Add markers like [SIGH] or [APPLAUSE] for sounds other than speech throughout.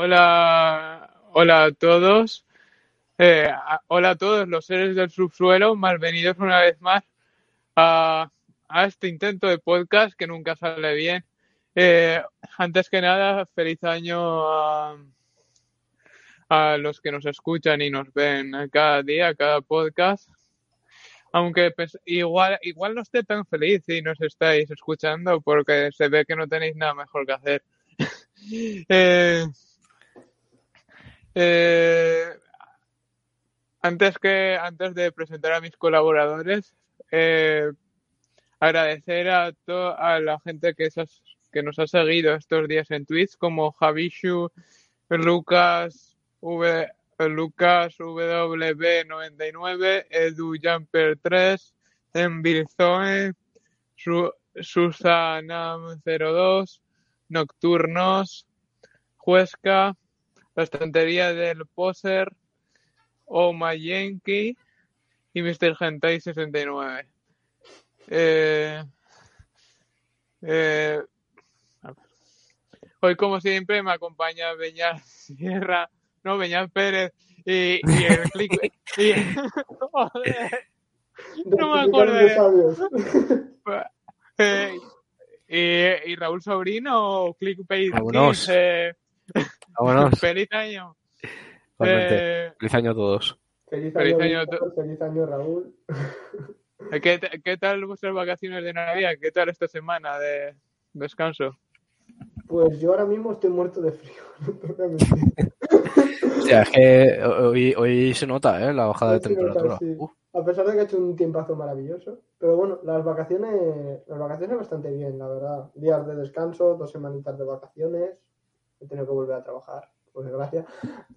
Hola, hola a todos. Eh, hola a todos los seres del subsuelo. Malvenidos una vez más a, a este intento de podcast que nunca sale bien. Eh, antes que nada, feliz año a, a los que nos escuchan y nos ven cada día, cada podcast. Aunque pues, igual, igual no esté tan feliz si nos estáis escuchando porque se ve que no tenéis nada mejor que hacer. [LAUGHS] Eh, eh, antes que antes de presentar a mis colaboradores, eh, agradecer a, to- a la gente que, nos ha seguido estos días en Twitch, como Javishu, Lucas, v, Lucas W99, Edu Jumper 3, Envilzoe, Su, Susanam02, Nocturnos, Huesca, La Estantería del Poser, Oma Yankee y Mr. Gentai 69. Eh, eh, hoy, como siempre, me acompaña Beñat Sierra, no, Beñat Pérez y, y el [LAUGHS] click. y- [LAUGHS] joder, no me acuerdo. [LAUGHS] Eh, y, y Raúl Sobrino, Clickbait Vámonos. Vámonos. [LAUGHS] feliz año. Eh, Feliz año a todos. Feliz Feliz año, año a Víctor, feliz año, Raúl. [LAUGHS] ¿Qué, t- qué tal vuestras vacaciones de Navidad? ¿Qué tal esta semana de descanso? Pues yo ahora mismo estoy muerto de frío. [LAUGHS] O sea, es que hoy, hoy se nota, ¿eh? La bajada de nota, temperatura. sí. A pesar de que ha hecho un tiempazo maravilloso. Pero bueno, las vacaciones, las vacaciones bastante bien, la verdad. Días de descanso, dos semanitas de vacaciones. He tenido que volver a trabajar, por desgracia.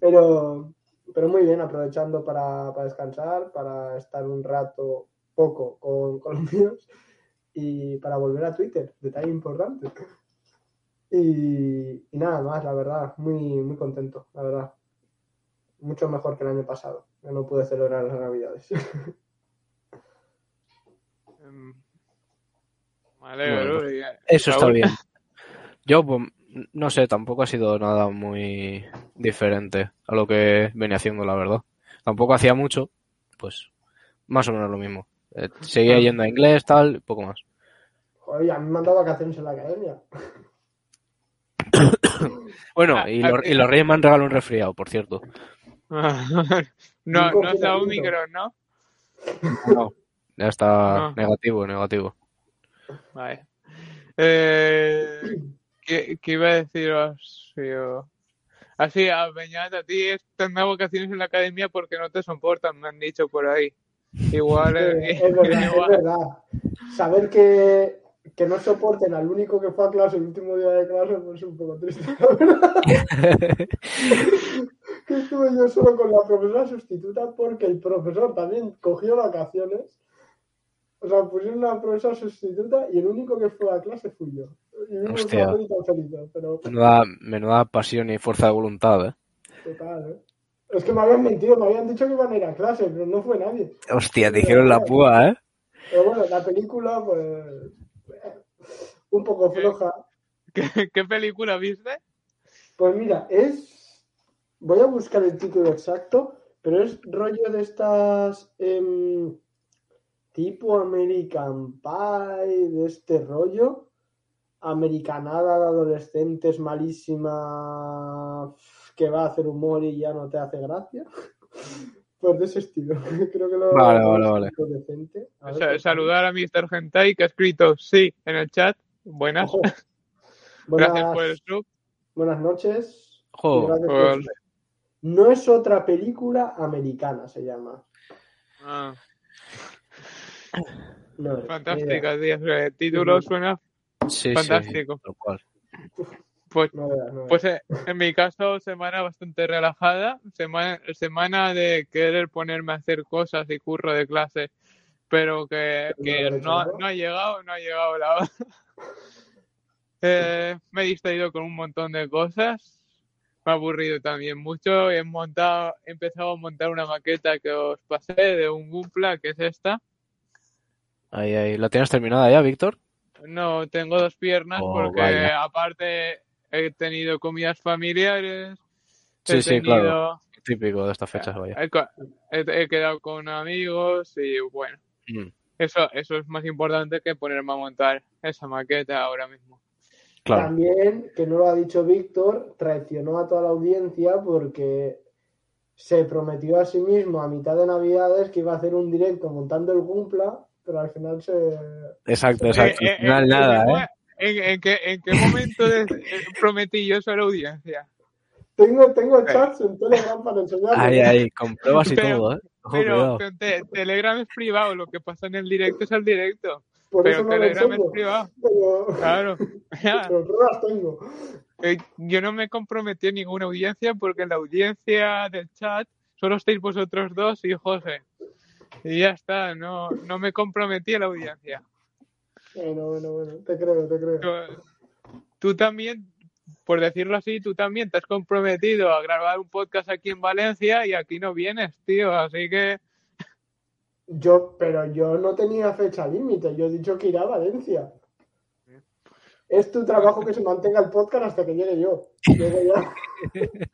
Pero, pero muy bien, aprovechando para, para descansar, para estar un rato poco con, [LAUGHS] con los míos y para volver a Twitter, detalle importante. Y, y nada más, la verdad, muy, muy contento, la verdad. Mucho mejor que el año pasado, que no pude celebrar las navidades. [LAUGHS] Em, Me alegro. Bueno, Eso está bien. [LAUGHS] Yo, pues, no sé, tampoco ha sido nada muy diferente a lo que venía haciendo, la verdad. Tampoco hacía mucho, pues, más o menos lo mismo. Eh, seguía yendo a inglés, tal, poco más. Joder, a mí me han dado vacaciones en la academia. [COUGHS] Bueno, Ah, y, ah, los, y los reyes me han regalado un resfriado, por cierto. [LAUGHS] no, no sea confinamiento. Omicron, ¿no? No, ya está No. negativo, negativo. Vale. Eh, ¿qué, qué iba a deciros? yo? Así, a Beñat, a ti de vacaciones en la academia porque no te soportan, me han dicho por ahí. Igual, Eh, es verdad, [LAUGHS] es verdad. Saber que, que no soporten al único que fue a clase el último día de clase, pues es un poco triste, la verdad. [LAUGHS] Que estuve yo solo con la profesora sustituta porque el profesor también cogió vacaciones. O sea, pusieron una profesora sustituta y el único que fue a clase fui yo. Hostia. feliz, pero Menuda, menuda pasión y fuerza de voluntad, ¿eh? total, ¿eh? Es que me habían mentido, me habían dicho que iban a ir a clase, pero no fue nadie. Hostia, te hicieron la púa, ¿eh? Pero bueno, la película, pues. eh, Un poco floja. ¿Qué, qué película viste? Pues mira, es. Voy a buscar el título exacto, pero es rollo de estas em, tipo American Pie, de este rollo. Americanada de adolescentes malísima que va a hacer humor y ya no te hace gracia. [LAUGHS] Pues de ese estilo. [LAUGHS] Creo que lo Vale, vale, vale. decente. A ver, Sa- pues, saludar a Mr. Gentai que ha escrito sí en el chat. Buenas. ojo. [LAUGHS] Gracias por el sub. buenas noches. por No es otra película americana, se llama. Ah, No fantástica, tío. El título suena sí, sí, fantástico. tal cual. Pues, No veas, no veas. pues eh, en mi caso, semana bastante relajada. Semana, semana de querer ponerme a hacer cosas y curro de clase. Pero que, No que no, ¿no? ha llegado, no ha llegado la hora. [LAUGHS] Eh, me he distraído con un montón de cosas. Me ha aburrido también mucho. He montado, he empezado a montar una maqueta que os pasé de un Gunpla, que es esta. Ahí, ahí. ¿La tienes terminada ya, Víctor? No, tengo dos piernas Oh, porque vaya. aparte he tenido comidas familiares. Sí, he sí, tenido, claro. Típico de estas fechas, vaya. he, quedado con amigos y bueno, Mm, eso, eso es más importante que ponerme a montar esa maqueta ahora mismo. claro. También, que no lo ha dicho Víctor, traicionó a toda la audiencia porque se prometió a sí mismo a mitad de Navidades que iba a hacer un directo montando el Gumpla, pero al final se... Exacto, exacto. Eh, Al eh, final eh, nada, ¿en- ¿eh? ¿En, en qué, ¿En qué momento de- eh, prometí yo eso a la audiencia? Tengo, tengo chats en Telegram para enseñarles. Ahí, ahí, con pruebas y Pero- todo, ¿eh? Ojo, Pero, cuidado. pero te- Telegram es privado, lo que pasa en el directo es el directo. Por eso Pero lo Telegram es privado, Pero, claro. [LAUGHS] Ya. pero pruebas tengo. Eh, Yo no me comprometí a ninguna audiencia porque la audiencia del chat solo estáis vosotros dos y José. [LAUGHS] Y ya está, no, no me comprometí a la audiencia. Bueno, bueno, bueno, te creo, te creo. Tú, tú también, por decirlo así, tú también te has comprometido a grabar un podcast aquí en Valencia y aquí no vienes, tío. Así que Yo, pero yo no tenía fecha límite, yo he dicho que irá a Valencia. Es tu trabajo que se mantenga el podcast hasta que llegue yo. [LAUGHS] Llego yo. [LAUGHS]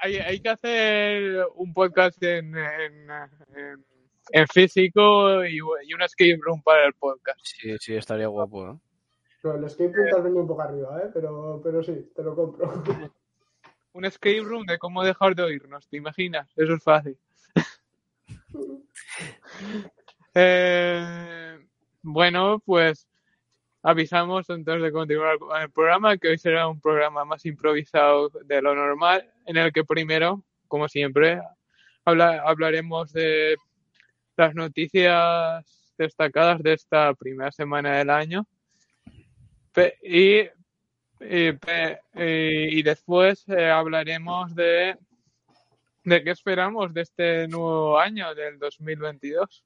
hay, que hacer un podcast en, en, en- en físico y, y una escape room para el podcast. Sí, sí, estaría guapo. No, el escape room venido un poco arriba, ¿eh? pero, pero sí, te lo compro. [LAUGHS] Un escape room de cómo dejar de oírnos, ¿te imaginas? Eso es fácil. [LAUGHS] [LAUGHS] Eh, bueno, pues avisamos antes de continuar con el programa que hoy será un programa más improvisado de lo normal, en el que primero, como siempre, habla- hablaremos de las noticias destacadas de esta primera semana del año. Y, y, pe- y- y después eh, hablaremos de, de qué esperamos de este nuevo año, del 2022.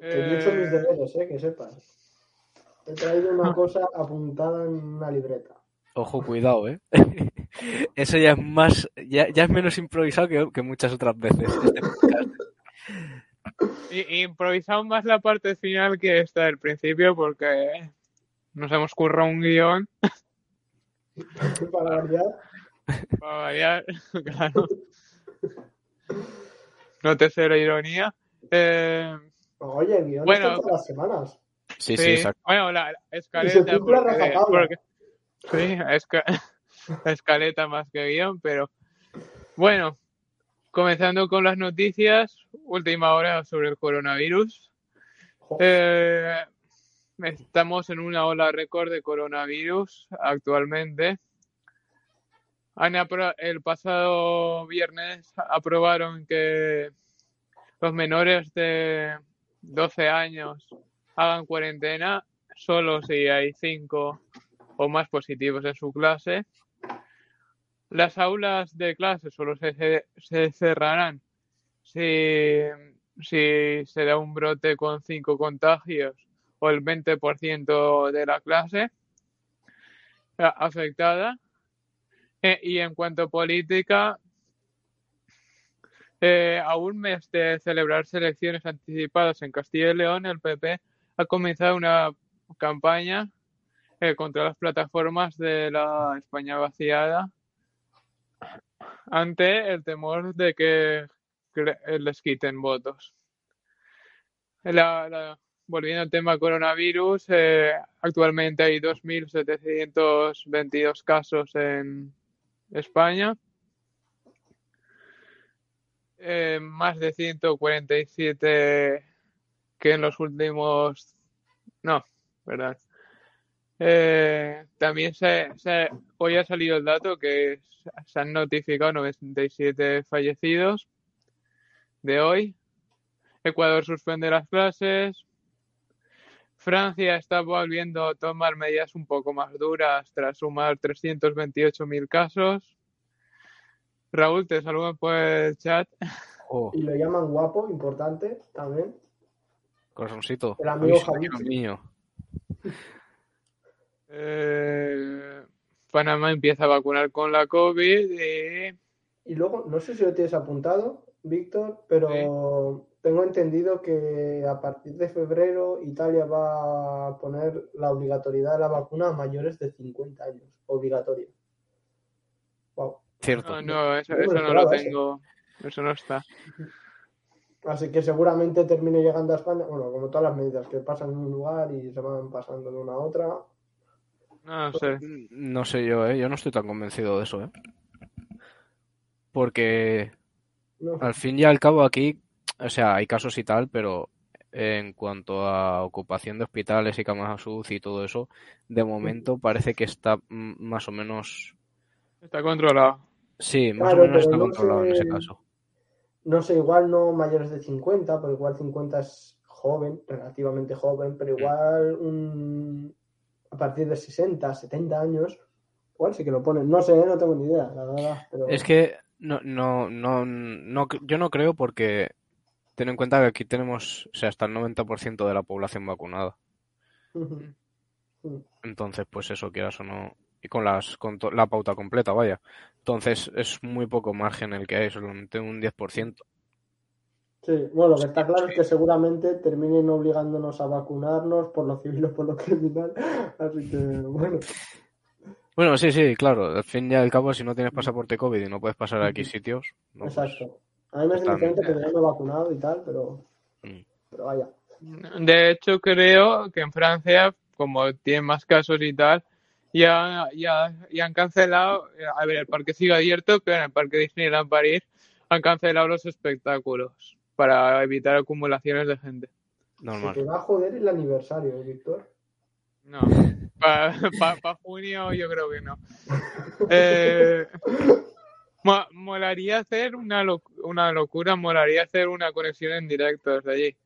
Que yo he hecho mis Eh, deberes, ¿eh? que sepas. He traído una cosa apuntada en una libreta. Ojo, cuidado, ¿eh? [LAUGHS] Eso ya es más, ya, ya es menos improvisado que, que muchas otras veces. Este improvisamos más la parte final que esta del principio porque nos hemos currado un guion [LAUGHS] Para variar. para variar, [LAUGHS] claro. No te la ironía. Eh, Oye, guion Bueno. todas las semanas. Sí, sí, Sí, exacto. bueno, la, la Y se escaleta. porque- porque- sí, esca- [LAUGHS] la escaleta más que guion, pero bueno, comenzando con las noticias, última hora sobre el coronavirus. Eh, estamos en una ola récord de coronavirus actualmente. El pasado viernes aprobaron que los menores de 12 años hagan cuarentena solo si hay cinco o más positivos en su clase. Las aulas de clase solo se, se- cerrarán si, si se da un brote con cinco contagios o el 20% de la clase a- afectada. Eh, y en cuanto a política, eh, a un mes de celebrarse elecciones anticipadas en Castilla y León, el PP ha comenzado una campaña eh, contra las plataformas de la España vaciada ante el temor de que les quiten votos. Volviendo al tema coronavirus, eh, actualmente hay 2.722 casos en España, eh, más de 147 que en los últimos... No, ¿verdad? Eh, también se, se- hoy ha salido el dato que se- han notificado 97 fallecidos de hoy. Ecuador suspende las clases. Francia está volviendo a tomar medidas un poco más duras tras sumar 328.000 casos. Raúl, te saludo por el chat. Oh, Y lo llaman guapo, importante también. corazoncito. El amigo mío. Eh, Panamá empieza a vacunar con la COVID y Y luego, no sé si lo tienes apuntado, Víctor, pero tengo entendido que a partir de febrero Italia va a poner la obligatoriedad de la vacuna a mayores de 50 años. Obligatoria. Wow. Cierto. no, no, eso, No eso lo no tengo. Eso no está. Así que seguramente termine llegando a España, bueno, como todas las medidas que pasan en un lugar y se van pasando de una a otra. No sé. No sé yo, ¿eh? Yo no estoy tan convencido de eso, ¿eh? Porque No. al fin y al cabo aquí, o sea, hay casos y tal, pero en cuanto a ocupación de hospitales y camas UCI y todo eso, de momento parece que está más o menos, Está controlado. sí, más Claro, o menos pero está no controlado en ese caso. No sé, igual no mayores de 50, porque igual 50 es joven, relativamente joven, pero igual un- a partir de 60, 70 años, igual sí que lo ponen. No sé, no tengo ni idea, la verdad. Pero... Es que no, no, no, no, yo no creo porque ten en cuenta que aquí tenemos, o sea, hasta el 90% de la población vacunada. Entonces, pues eso, quieras o no, y con las con to- la pauta completa, vaya. Entonces, es muy poco margen el que hay, solamente un 10%. Sí, bueno, lo que está claro es que seguramente terminen obligándonos a vacunarnos por lo civil o por lo criminal. [LAUGHS] Así que, bueno, Bueno, sí, sí, claro. Al fin y al cabo, si no tienes pasaporte COVID y no puedes pasar a X sitios, no, pues, exacto. A mí me es bien. que me vacunado y tal, pero, Mm. pero vaya. De hecho, creo que en Francia, como tienen más casos y tal, ya, ya, ya han cancelado, a ver, el parque sigue abierto, pero en el parque Disneyland París han cancelado los espectáculos para evitar acumulaciones de gente. Se normal. te va a joder el aniversario, ¿eh, Víctor. No, para junio yo creo que no. [LAUGHS] Eh, mo- molaría hacer una, loc- una locura, molaría hacer una conexión en directo desde allí.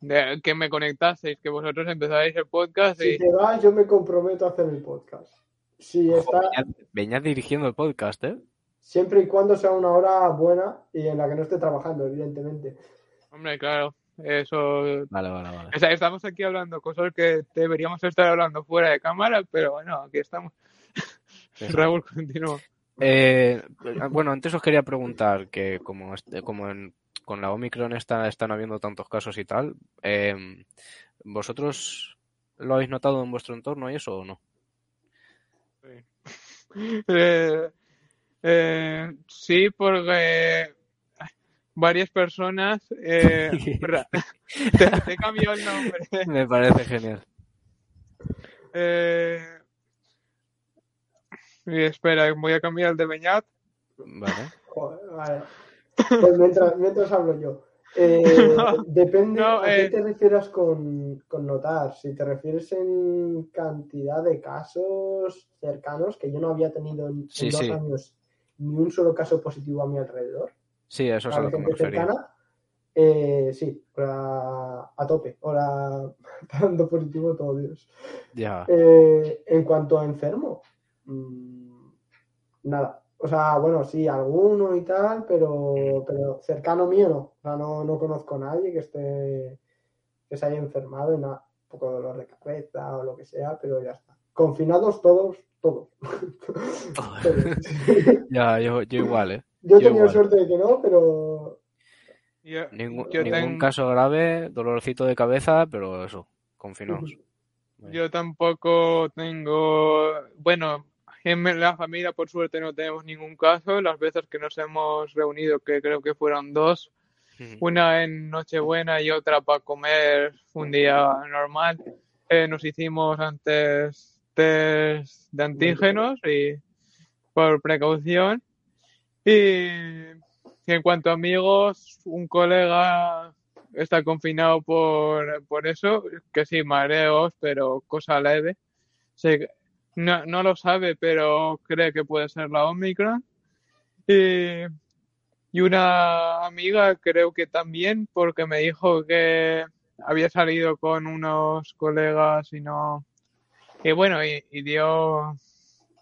De- que me conectaseis, que vosotros empezáis el podcast Si te vas, yo me comprometo a hacer el podcast. Si está, Venía, venía dirigiendo el podcast, ¿eh? siempre y cuando sea una hora buena y en la que no esté trabajando, evidentemente. Hombre, claro, eso... Vale, vale, vale. o sea, estamos aquí hablando cosas que deberíamos estar hablando fuera de cámara, pero bueno, aquí estamos. Sí. Raúl, continúa. Eh, bueno, antes os quería preguntar que como, este- como en- con la Omicron está, están habiendo tantos casos y tal, eh, ¿vosotros lo habéis notado en vuestro entorno y eso o no? [LAUGHS] Eh, eh, sí, porque varias personas... eh, [LAUGHS] [LAUGHS] te, cambiado el nombre. Me parece genial. Eh, y espera, voy a cambiar el de Beñat. Vale. Joder, vale. Pues mientras, mientras hablo yo. Eh, [LAUGHS] depende No, a qué eh. te refieras con, con notar. Si te refieres en cantidad de casos cercanos, que yo no había tenido en, dos sí. años ni un solo caso positivo a mi alrededor. Sí, a eso es a lo que me refería. cercana, eh, sí, ahora a tope. Ahora [LAUGHS] dando positivo todo Dios. Ya. En cuanto a enfermo, mm, nada. O sea, bueno, sí, alguno y tal, pero, pero cercano mío no. O sea, no, no conozco a nadie que esté que se haya enfermado y nada. Un poco de dolor de cabeza o lo que sea, pero ya está. Confinados todos, todos. [LAUGHS] Ya, yo, yo igual, ¿eh? Yo he tenido igual. suerte de que no, pero Yo, Ningún, yo ningún caso grave, dolorcito de cabeza, pero eso, confinados. Yo tampoco tengo, bueno, en la familia por suerte no tenemos ningún caso. Las veces que nos hemos reunido, que creo que fueron dos, una en Nochebuena y otra para comer un día normal, eh, nos hicimos antes test de antígenos y por precaución. Y en cuanto a amigos, un colega está confinado por, por eso, que sí, mareos, pero cosa leve. Se- no, no lo sabe, pero cree que puede ser la Omicron. Y, y una amiga creo que también, porque me dijo que había salido con unos colegas y no. Y bueno, y, y dio.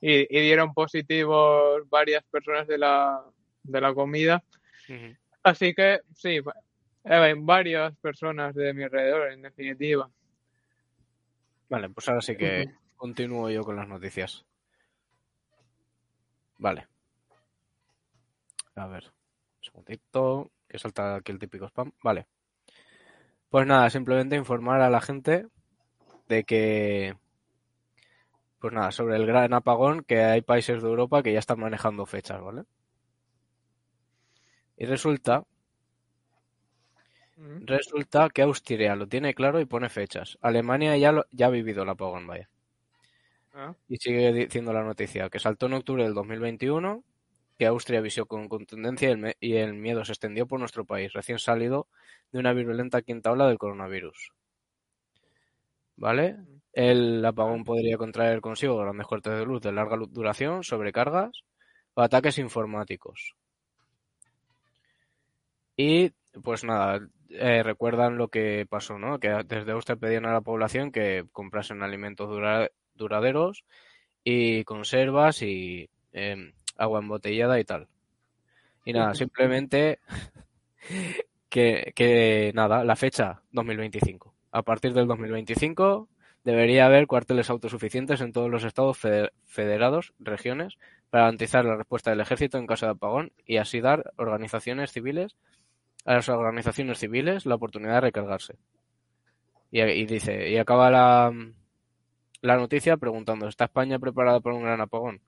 Y, y dieron positivos varias personas de la, de la comida. Así que sí, eh, varias personas de mi alrededor, en definitiva. Vale, pues ahora sí que continúo yo con las noticias. Vale. A ver, un segundito, que salta aquí el típico spam. Vale. Pues nada, simplemente informar a la gente de que, pues nada, sobre el gran apagón, que hay países de Europa que ya están manejando fechas, ¿vale? Y resulta, Mm. resulta que Austria lo tiene claro y pone fechas. Alemania ya, lo- ya ha vivido el apagón, vaya. Ah, Y sigue diciendo la noticia que saltó en octubre del 2021, que Austria avisó con contundencia y el, miedo se extendió por nuestro país, recién salido de una virulenta quinta ola del coronavirus. ¿Vale? El apagón podría contraer consigo grandes cortes de luz de larga duración, sobrecargas o ataques informáticos. Y pues nada, eh, recuerdan lo que pasó, ¿no? Que desde Austria pedían a la población que comprasen alimentos dura- duraderos y conservas y em, agua embotellada y tal. Y nada, simplemente [LAUGHS] que, que nada, la fecha 2025. A partir del 2025 debería haber cuarteles autosuficientes en todos los estados fede- federados, regiones, para garantizar la respuesta del ejército en caso de apagón y así dar organizaciones civiles a las organizaciones civiles la oportunidad de recargarse. Y, y dice, y acaba la, la noticia preguntando, ¿está España preparada para un gran apagón?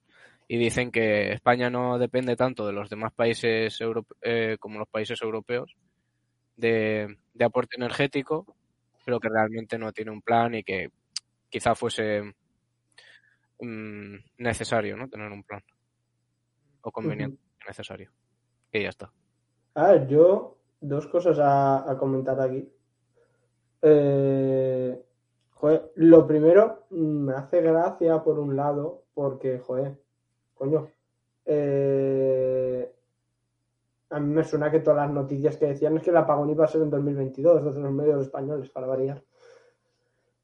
Y dicen que España no depende tanto de los demás países eh, como los países europeos de, de aporte energético, pero que realmente no tiene un plan y que quizá fuese mm, necesario, ¿no? Tener un plan. O conveniente, necesario. Y ya está. A ver, yo, dos cosas a, a comentar aquí. Eh, joder, lo primero, mm, me hace gracia por un lado, porque, joder, coño, eh, a mí me suena que todas las noticias que decían es que el apagón iba a ser en 2022, desde los medios españoles, para variar.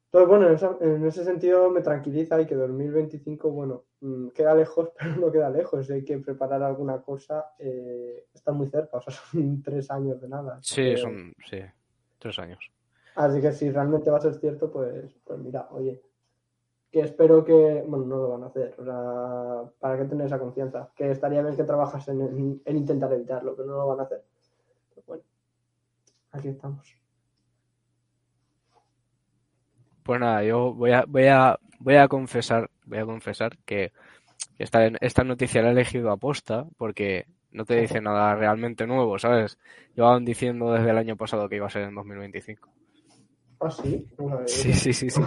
Entonces, bueno, en, esa- en ese sentido me tranquiliza y que 2025, bueno, mm, queda lejos, [LAUGHS] pero no queda lejos. Si hay que preparar alguna cosa, eh, está muy cerca, o sea, son [LAUGHS] tres años de nada. Sí, que- son sí, tres años. Así que si realmente va a ser cierto, pues, pues mira, oye, que espero que, bueno, no lo van a hacer, o sea, para que tener esa confianza, que estaría bien que trabajas en, en- en intentar evitarlo, pero no lo van a hacer. Pero bueno, aquí estamos. Pues nada, yo voy a, voy a, voy a confesar, voy a confesar que esta, esta noticia la he elegido a posta porque no te dice nada realmente nuevo, ¿sabes? Llevaban diciendo desde el año pasado que iba a ser en 2025. Ah, sí, Sí, sí, sí, [LAUGHS] sí.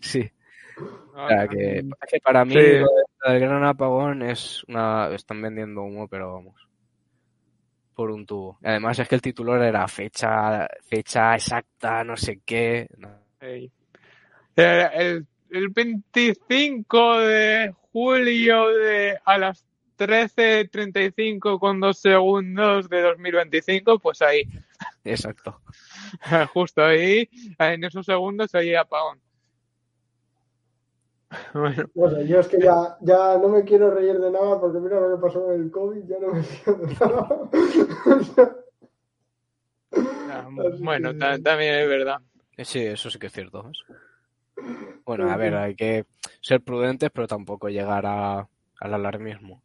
Sí, Ah, o sea que, es que para mí Sí. lo de- lo del gran apagón es una... Están vendiendo humo, pero vamos. Por un tubo. Y además es que el titular era fecha, fecha exacta, no sé qué. No. sí. Eh, El, el 25 de julio de a las 13.35 con dos segundos de 2025, pues ahí, Exacto. [LAUGHS] justo ahí, en esos segundos ahí apagón. Bueno, No sé, yo es que ya, ya no me quiero reír de nada porque mira lo que pasó con el COVID, ya no me río de nada. Ah, [LAUGHS] bueno, ta- también es verdad. Eh, Sí, eso sí que es cierto. Bueno, a ver, hay que ser prudentes, pero tampoco llegar a, al alarmismo.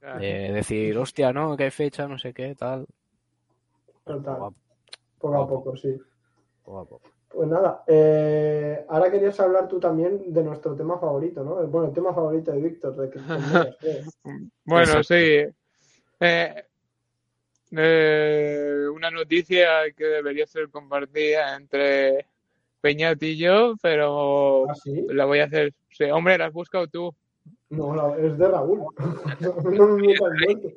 Claro. De decir, hostia, no, que hay fecha, no sé qué, tal. Total. Poco a Poco sí. poco a poco. Pues nada, eh, ahora querías hablar tú también de nuestro tema favorito, ¿no? Bueno, el tema favorito de Víctor, de creo. Bueno, Exacto. sí. Eh, eh, una noticia que debería ser compartida entre Peñat y yo, pero ¿Ah, sí? la voy a hacer. Sí, hombre, la has buscado tú. No, la- es de Raúl. no me metas muerto.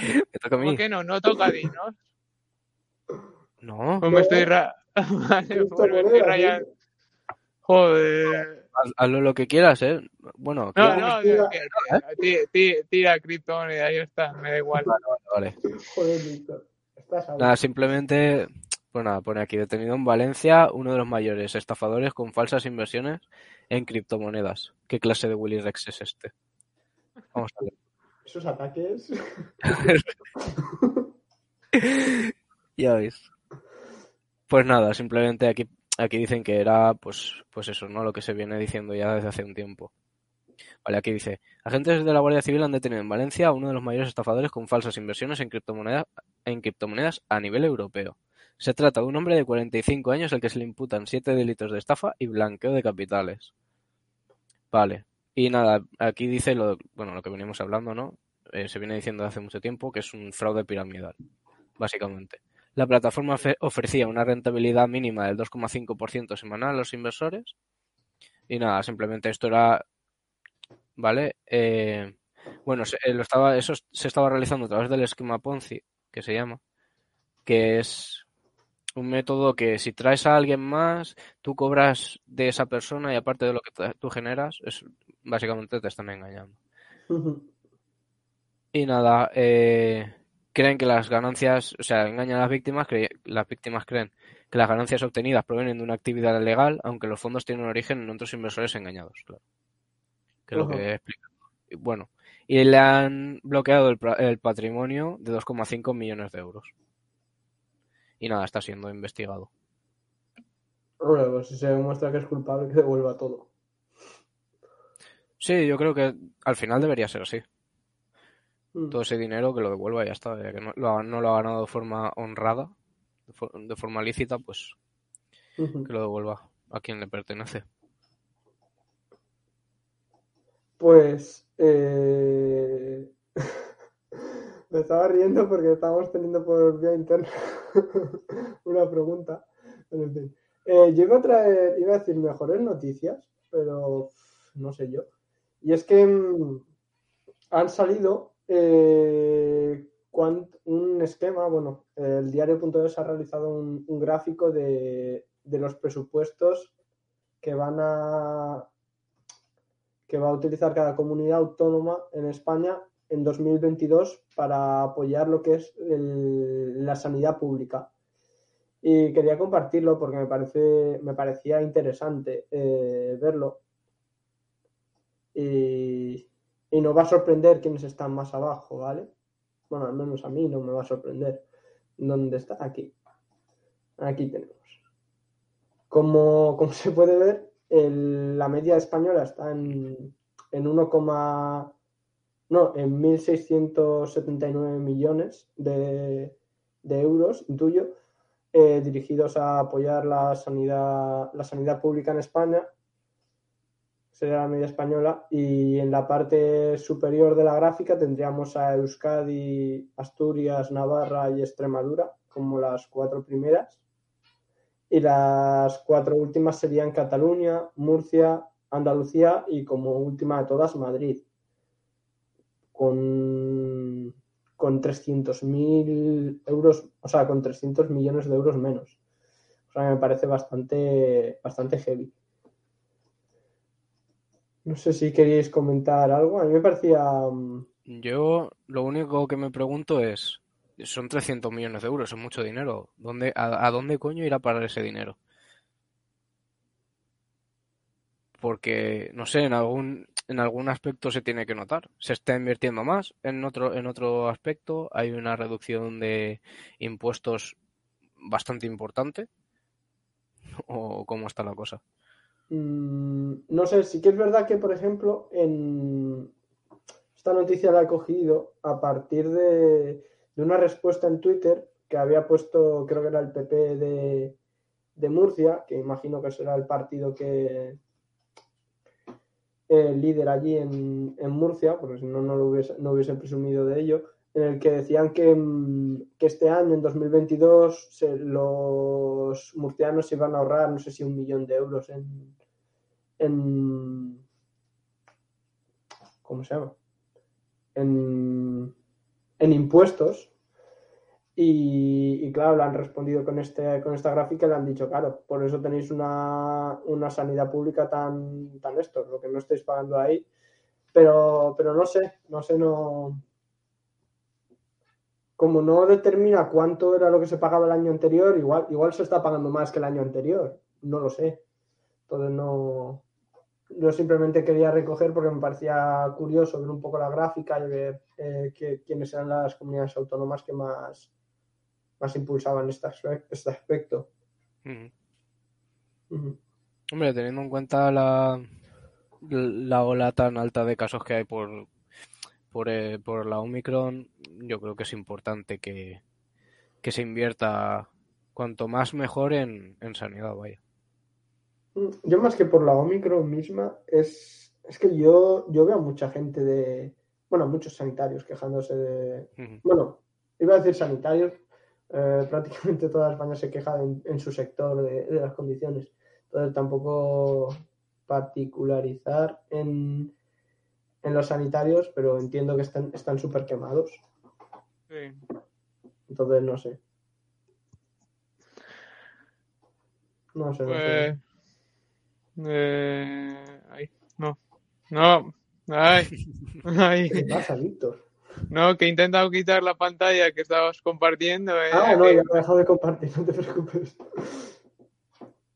Me toca a ¿Cómo mí. que no? No toca dinos. No, ¿O me estoy ra... [LAUGHS] Vale, pues me estoy rayando. Joder. haz- hazlo lo que quieras, ¿eh? Bueno, No, ¿qué- no, tira. ti- tira criptomoneda, ya está, me da igual. vale. Joder, Víctor. Estás ahí. Nada, simplemente, pues nada, pone aquí, detenido en Valencia, uno de los mayores estafadores con falsas inversiones en criptomonedas. ¿Qué clase de Willy Rex es este? Vamos a ver. Esos ataques. [LAUGHS] Ya veis. Pues nada, simplemente aquí, aquí dicen que era, pues, pues eso, ¿no? Lo que se viene diciendo ya desde hace un tiempo. Vale, aquí dice, agentes de la Guardia Civil han detenido en Valencia a uno de los mayores estafadores con falsas inversiones en criptomonedas, en criptomonedas a nivel europeo. Se trata de un hombre de 45 años al que se le imputan siete delitos de estafa y blanqueo de capitales. Vale. Y nada, aquí dice lo, bueno, lo que venimos hablando, ¿no? Eh, se viene diciendo hace mucho tiempo que es un fraude piramidal, básicamente. La plataforma ofrecía una rentabilidad mínima del 2,5% semanal a los inversores. Y nada, simplemente esto era, ¿vale? Eh, bueno, se- eh, lo estaba, eso se estaba realizando a través del esquema Ponzi, que se llama, que es un método que si traes a alguien más, tú cobras de esa persona y aparte de lo que tú generas, es, básicamente te están engañando. Y nada, eh, creen que las ganancias, o sea, engañan a las víctimas, cre- las víctimas creen que las ganancias obtenidas provienen de una actividad legal, aunque los fondos tienen origen en otros inversores engañados, claro. Que es lo que. Y bueno, y le han bloqueado el, el patrimonio de 2,5 millones de euros. Y nada, está siendo investigado. Hombre, pues si se demuestra que es culpable, que devuelva todo. Sí, yo creo que al final debería ser así. Mm. Todo ese dinero que lo devuelva y ya está. ya que no lo, ha- no lo ha ganado de forma honrada, de, for- de forma lícita, pues que lo devuelva a quien le pertenece. Pues eh... [LAUGHS] me estaba riendo porque estábamos teniendo por vía interna [LAUGHS] una pregunta. Pero, en fin. Eh, yo iba a traer, iba a decir mejores noticias, pero no sé yo. Y es que mm, han salido eh, un esquema, bueno, el diario.es ha realizado un, gráfico de, los presupuestos que van a que va a utilizar cada comunidad autónoma en España en 2022 para apoyar lo que es la sanidad pública. Y quería compartirlo porque me parece, me parecía interesante eh, verlo. Y, y nos va a sorprender quiénes están más abajo, ¿vale? Bueno, al menos a mí no me va a sorprender. ¿Dónde está? Aquí. Aquí tenemos. Como, como se puede ver, la media española está en, en 1, no, en 1.679 millones de, de euros, intuyo, eh, dirigidos a apoyar la sanidad, la sanidad pública en España. Sería la media española. Y en la parte superior de la gráfica tendríamos a Euskadi, Asturias, Navarra y Extremadura como las cuatro primeras. Y las cuatro últimas serían Cataluña, Murcia, Andalucía y como última de todas Madrid. Con, con 300.000 euros, o sea, con 300 millones de euros menos. Me parece bastante, bastante heavy. No sé si queréis comentar algo. A mí me parecía. mm, Yo lo único que me pregunto es, son 300 millones de euros, es mucho dinero. ¿Dónde, a, a dónde coño irá a parar ese dinero? Porque, no sé, en algún, en algún aspecto se tiene que notar. Se está invirtiendo más, en otro, en otro aspecto hay una reducción de impuestos bastante importante. [LAUGHS] ¿O cómo está la cosa? Mm, no sé, sí que es verdad que, por ejemplo, en esta noticia la he cogido a partir de, una respuesta en Twitter que había puesto, creo que era el PP de, Murcia, que imagino que será el partido que el líder allí en, Murcia, porque si no, no, lo hubiese, no hubiese presumido de ello, en el que decían que, mm, que este año, en 2022, se, los murcianos se iban a ahorrar, no sé si un millón de euros en, en ¿cómo se llama? En, en impuestos. Y, y, claro, le han respondido con, este, con esta gráfica y le han dicho, claro, por eso tenéis una, una sanidad pública tan, tan esto, lo que no estáis pagando ahí. Pero, pero no sé, no sé, no. Como no determina cuánto era lo que se pagaba el año anterior, igual, igual se está pagando más que el año anterior. No lo sé. Entonces no. Yo simplemente quería recoger porque me parecía curioso ver un poco la gráfica y ver eh, que, quiénes eran las comunidades autónomas que más, más impulsaban este aspecto. Este aspecto. Uh -huh. Hombre, teniendo en cuenta la, la ola tan alta de casos que hay por, por, eh, por la Omicron, yo creo que es importante que, que se invierta cuanto más mejor en, en sanidad, vaya. Yo más que por la Omicron misma, es, es que yo, yo veo a mucha gente de, bueno, muchos sanitarios quejándose de, uh -huh. bueno, iba a decir sanitarios, eh, [LAUGHS] prácticamente toda España se queja en, en su sector de, de, las condiciones. Entonces tampoco particularizar en, en los sanitarios, pero entiendo que están súper quemados. Sí. Entonces no sé. No sé, no pues... sé. Eh, ay, no. No. Ay. [LAUGHS] Ay. ¿Qué pasa, Víctor? No, que he intentado quitar la pantalla que estabas compartiendo. Eh, ah, no, que... ya me he dejado de compartir, no te preocupes.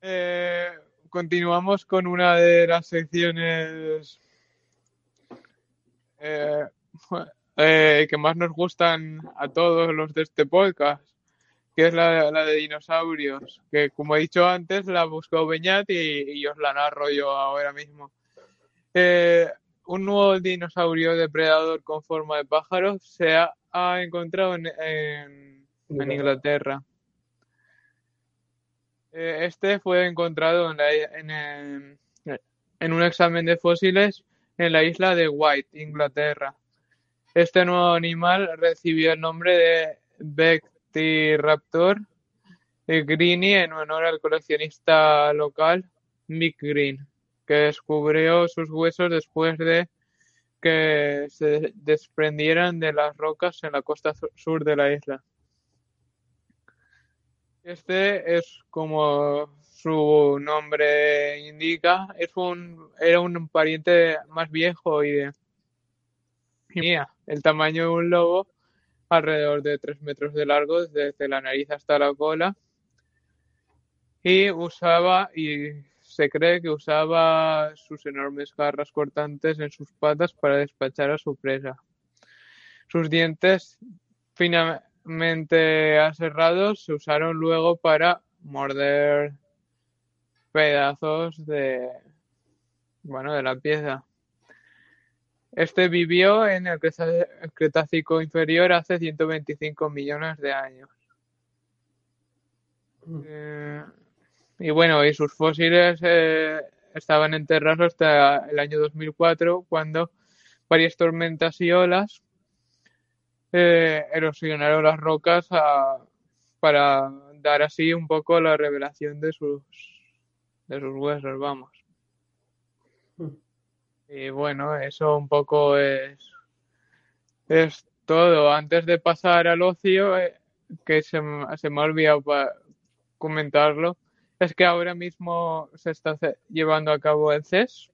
Eh, continuamos con una de las secciones eh, [LAUGHS] eh, que más nos gustan a todos los de este podcast, que es la, la de dinosaurios, que como he dicho antes, la buscó Beñat y, y os la narro yo ahora mismo. Eh, un nuevo dinosaurio depredador con forma de pájaro se ha, ha encontrado en, en, en Inglaterra. Eh, este fue encontrado en, la, en, un examen de fósiles en la isla de White, Inglaterra. Este nuevo animal recibió el nombre de Bectiraptor Greeny en honor al coleccionista local Mick Green que descubrió sus huesos después de que se desprendieran de las rocas en la costa sur de la isla. Este es como su nombre indica, era un pariente más viejo y de el tamaño de un lobo, alrededor de 3 metros de largo, desde la nariz hasta la cola, y usaba y se cree que usaba sus enormes garras cortantes en sus patas para despachar a su presa. Sus dientes finamente aserrados se usaron luego para morder pedazos de bueno de la pieza. Este vivió en el Cretácico inferior hace 125 millones de años. Mm. Eh, y bueno, y sus fósiles eh, estaban enterrados hasta el año 2004, cuando varias tormentas y olas eh, erosionaron las rocas a, para dar así un poco la revelación de sus, de sus huesos, vamos. Y bueno, eso un poco es, es todo. Antes de pasar al ocio, eh, que se, se me ha olvidado comentarlo, es que ahora mismo se está llevando a cabo el CES,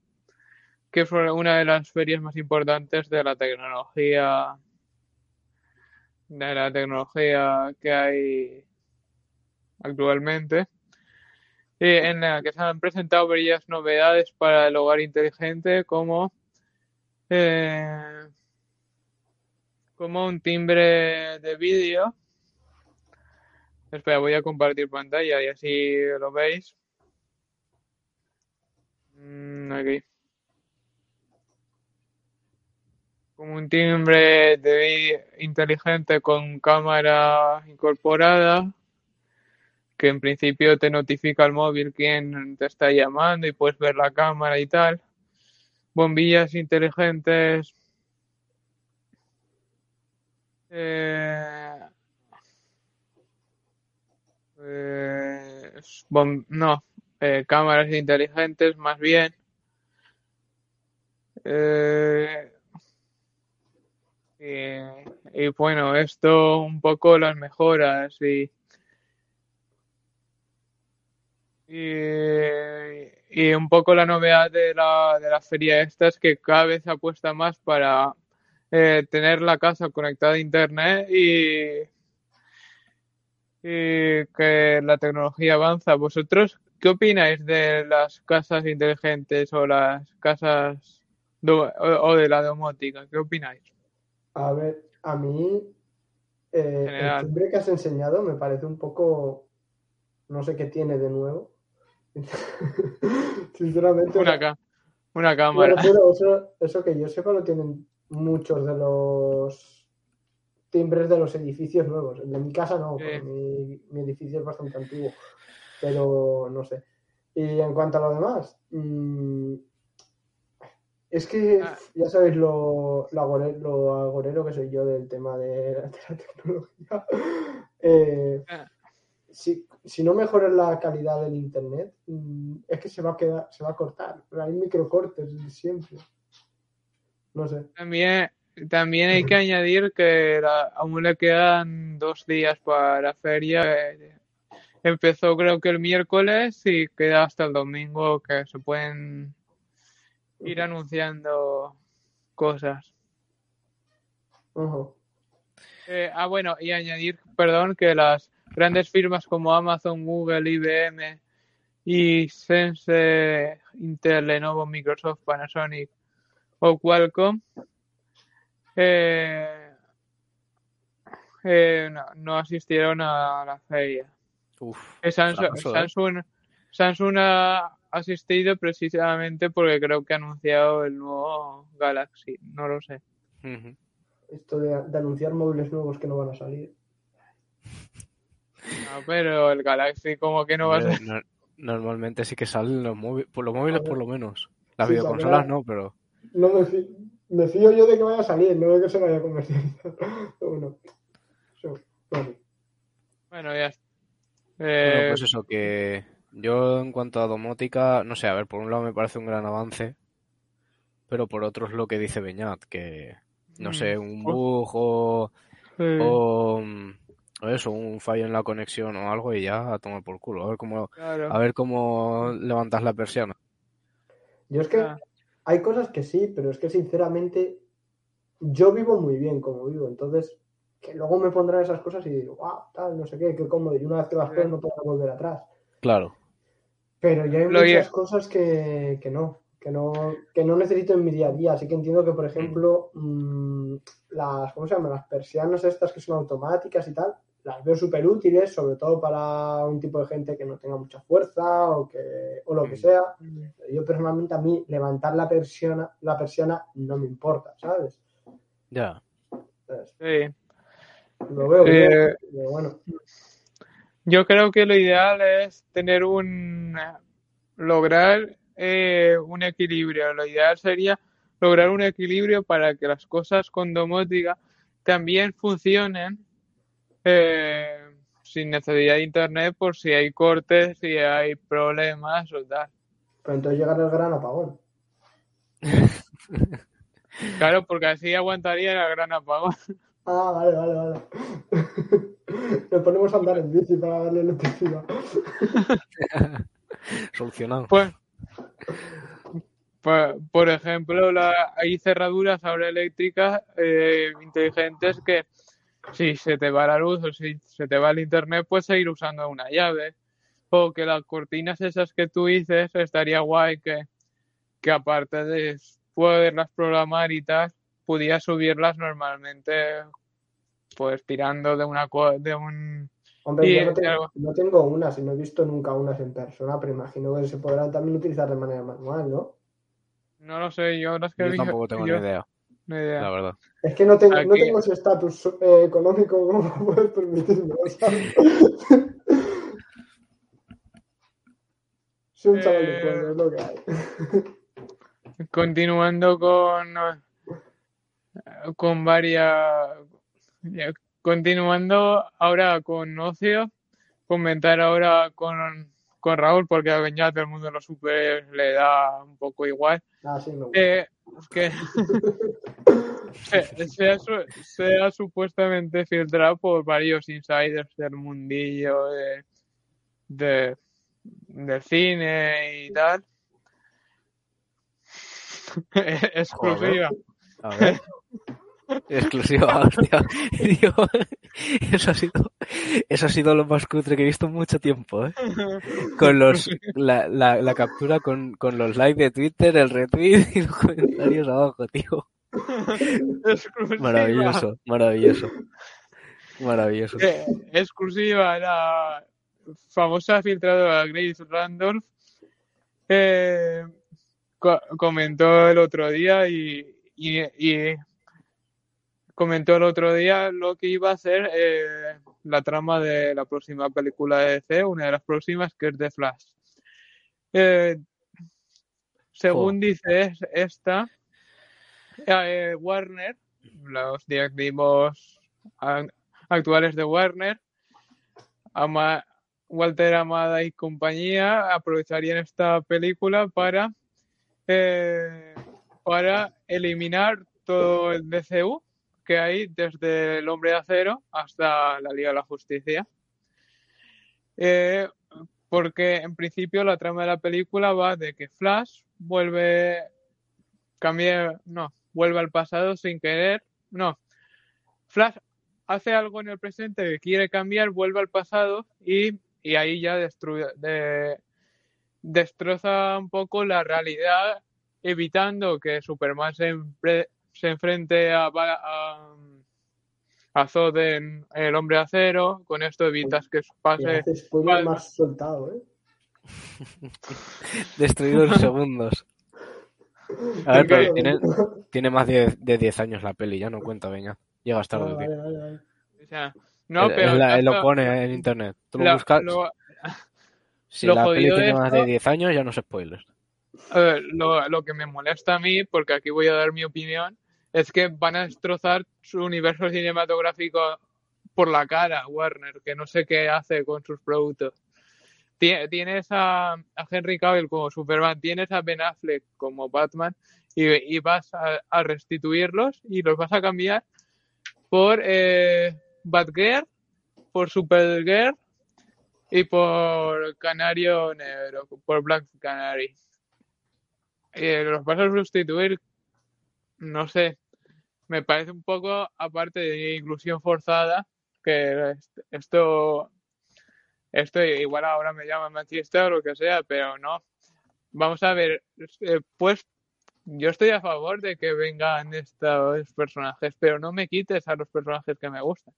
que es una de las ferias más importantes de la tecnología de la tecnología que hay actualmente en la que se han presentado varias novedades para el hogar inteligente como eh, como un timbre de vídeo Espera, voy a compartir pantalla y así lo veis. Mm, aquí. Como un timbre de inteligente con cámara incorporada que en principio te notifica el móvil quién te está llamando y puedes ver la cámara y tal. Bombillas inteligentes. Eh, eh, bom- no, eh, cámaras inteligentes más bien. Eh, y, y bueno, esto un poco las mejoras y, y, y un poco la novedad de la, de la feria esta es que cada vez se apuesta más para eh, tener la casa conectada a internet y, y que la tecnología avanza. ¿Vosotros qué opináis de las casas inteligentes o las casas do- o, o de la domótica? ¿Qué opináis? A ver, a mí eh, el timbre que has enseñado me parece un poco, no sé qué tiene de nuevo. [LAUGHS] Sinceramente, Una, ca- una cámara. eso, eso que yo sepa lo tienen muchos de los timbres de los edificios nuevos. El de mi casa no, mi, mi edificio es bastante antiguo, pero no sé. Y en cuanto a lo demás, mm, es que Ah. ya sabéis lo, lo, agore- lo agorero que soy yo del tema de, la- [LAUGHS] de la tecnología. Eh, Ah. Si, si no mejoras la calidad del internet, mm, es que se va a quedar, se va a cortar. Hay microcortes siempre. No sé. También, también hay que añadir que la- aún le quedan dos días para la feria. Eh, Empezó creo que el miércoles y queda hasta el domingo que se pueden ir anunciando cosas. Eh, ah, bueno, y añadir, perdón, que las grandes firmas como Amazon, Google, IBM y Sense, Intel, Lenovo, Microsoft, Panasonic o Qualcomm eh, eh, no, no asistieron a la feria. Uf, Eh, Samsung, famoso, ¿eh? Samsung, Samsung ha asistido precisamente porque creo que ha anunciado el nuevo Galaxy, no lo sé. Esto de, de anunciar móviles nuevos que no van a salir. No, pero el Galaxy como que no va a ser. no- normalmente sí que salen los móviles, por los móviles por lo menos. Las Sí, videoconsolas no, pero No me, fío, me fío yo de que vaya a salir, no de que se vaya a comercializar. [LAUGHS] Bueno, eso, bueno. Bueno, ya está. Bueno, Eh, pues eso, que yo en cuanto a domótica, no sé, a ver, por un lado me parece un gran avance, pero por otro es lo que dice Beñat, que, no sé, un bug o, mm, o eso, un fallo en la conexión o algo y ya a tomar por culo, a ver cómo, claro. a ver cómo levantas la persiana. Yo es que Ah. hay cosas que sí, pero es que sinceramente yo vivo muy bien como vivo, entonces que luego me pondrán esas cosas y digo, wow, tal, no sé qué, qué cómodo, y una vez que las pruebas no puedo volver atrás. Claro, Pero ya hay Lo muchas cosas que, que no, que no, que no necesito en mi día a día. Así que entiendo que, por ejemplo, mm, las, ¿cómo se llaman? Las persianas estas que son automáticas y tal, las veo súper útiles, sobre todo para un tipo de gente que no tenga mucha fuerza o que, o lo que Mm. sea. Yo personalmente a mí levantar la persiana, la persiana no me importa, ¿sabes? ya. Entonces, Sí. lo veo Eh, bien, pero bueno. Yo creo que lo ideal es tener un lograr eh, un equilibrio. Lo ideal sería lograr un equilibrio para que las cosas con domótica también funcionen eh, sin necesidad de internet por si hay cortes, si hay problemas o tal. Pero entonces llegar el gran apagón. [LAUGHS] Claro, porque así aguantaría el gran apagón. Ah, vale, vale, vale. [LAUGHS] Nos ponemos a andar en bici para darle electricidad. [LAUGHS] Solucionado. Pues, por, ejemplo, hay cerraduras ahora eléctricas eh, inteligentes que si se te va la luz o si se te va el internet, puedes seguir usando una llave. O que las cortinas esas que tú dices, estaría guay que, que aparte de poderlas programar y tal, pudieras subirlas normalmente, pues tirando de una de un Hombre, Y, yo no tengo, claro. no tengo unas y no he visto nunca unas en persona, pero imagino que se podrán también utilizar de manera manual, ¿no? no lo sé, yo las que Yo vi- tampoco tengo yo- ni idea, ni idea. la verdad. Es que no tengo, no tengo ese estatus eh, económico como para poder permitirme. ¿sabes? [LAUGHS] Es un chaval de Eh, pueblo, es lo que hay. Continuando con, con varias. Continuando ahora con Ocio, comentar ahora con, con Raúl, porque a ya todo el mundo los super le da un poco igual. Ah, sí, gusta. Eh, que se, [LAUGHS] se ha, su- se ha supuestamente filtrado por varios insiders del mundillo de, de- del cine y tal. [LAUGHS] Exclusiva. A ver. [LAUGHS] Exclusiva, [LAUGHS] hostia. Eso ha sido, eso ha sido lo más cutre que he visto en mucho tiempo, ¿eh? Con los, la, la, la captura con, con los likes de Twitter, el retweet y los comentarios abajo, tío. Exclusiva. Maravilloso, maravilloso. Maravilloso. Eh, exclusiva, la famosa filtradora Grace Randolph eh, co- comentó el otro día y, y- y comentó el otro día lo que iba a ser eh, la trama de la próxima película de DC, una de las próximas que es The Flash. Eh, según dice es- esta, eh, Warner, los directivos actuales de Warner, Ama- Walter Amada y compañía aprovecharían esta película para eh, para eliminar todo el DCU que hay desde el Hombre de Acero hasta la Liga de la Justicia. Eh, porque en principio la trama de la película va de que Flash vuelve cambia, no, vuelve al pasado sin querer, no. Flash hace algo en el presente que quiere cambiar, vuelve al pasado y, y ahí ya destruye, de- destroza un poco la realidad, evitando que Superman se, se enfrente a, a, a Zod en El Hombre Acero. Con esto evitas que pase. spoiler vale. más soltado, ¿eh? [LAUGHS] Destruido en segundos. A ver, pero tiene, tiene más de, de 10 años la peli, ya no cuenta, venga. Llegas tarde, vale, vale, vale. o sea, no, Él- pero él la- él lo pone en internet. Tú lo la- buscas. lo- [LAUGHS] si lo la peli tiene más de esto- 10 años, ya no es spoiler. A ver, lo, lo que me molesta a mí, porque aquí voy a dar mi opinión, es que van a destrozar su universo cinematográfico por la cara, Warner, que no sé qué hace con sus productos. Tie- Tienes a, a Henry Cavill como Superman, tienes a Ben Affleck como Batman y, vas a, a restituirlos y los vas a cambiar por eh, Batgirl, por Supergirl y por Canario Negro, por Black Canary. Eh, los vas a sustituir, no sé, me parece un poco, aparte de inclusión forzada, que est- esto, esto igual ahora me llama machista o lo que sea, pero no. Vamos a ver, eh, pues yo estoy a favor de que vengan estos personajes, pero no me quites a los personajes que me gustan.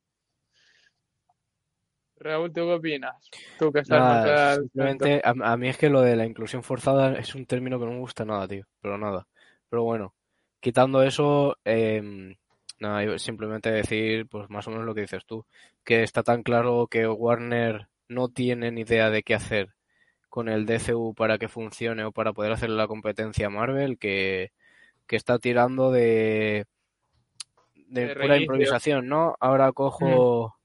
Raúl, ¿tú qué opinas? Tú que estás Nada, simplemente, a, a mí es que lo de la inclusión forzada es un término que no me gusta nada, tío. Pero nada. Pero bueno, quitando eso, nada, yo simplemente decir, pues más o menos lo que dices tú, que está tan claro que Warner no tiene ni idea de qué hacer con el DCU para que funcione o para poder hacerle la competencia a Marvel, que, que está tirando de, de De pura reinicio. improvisación, ¿no? Ahora cojo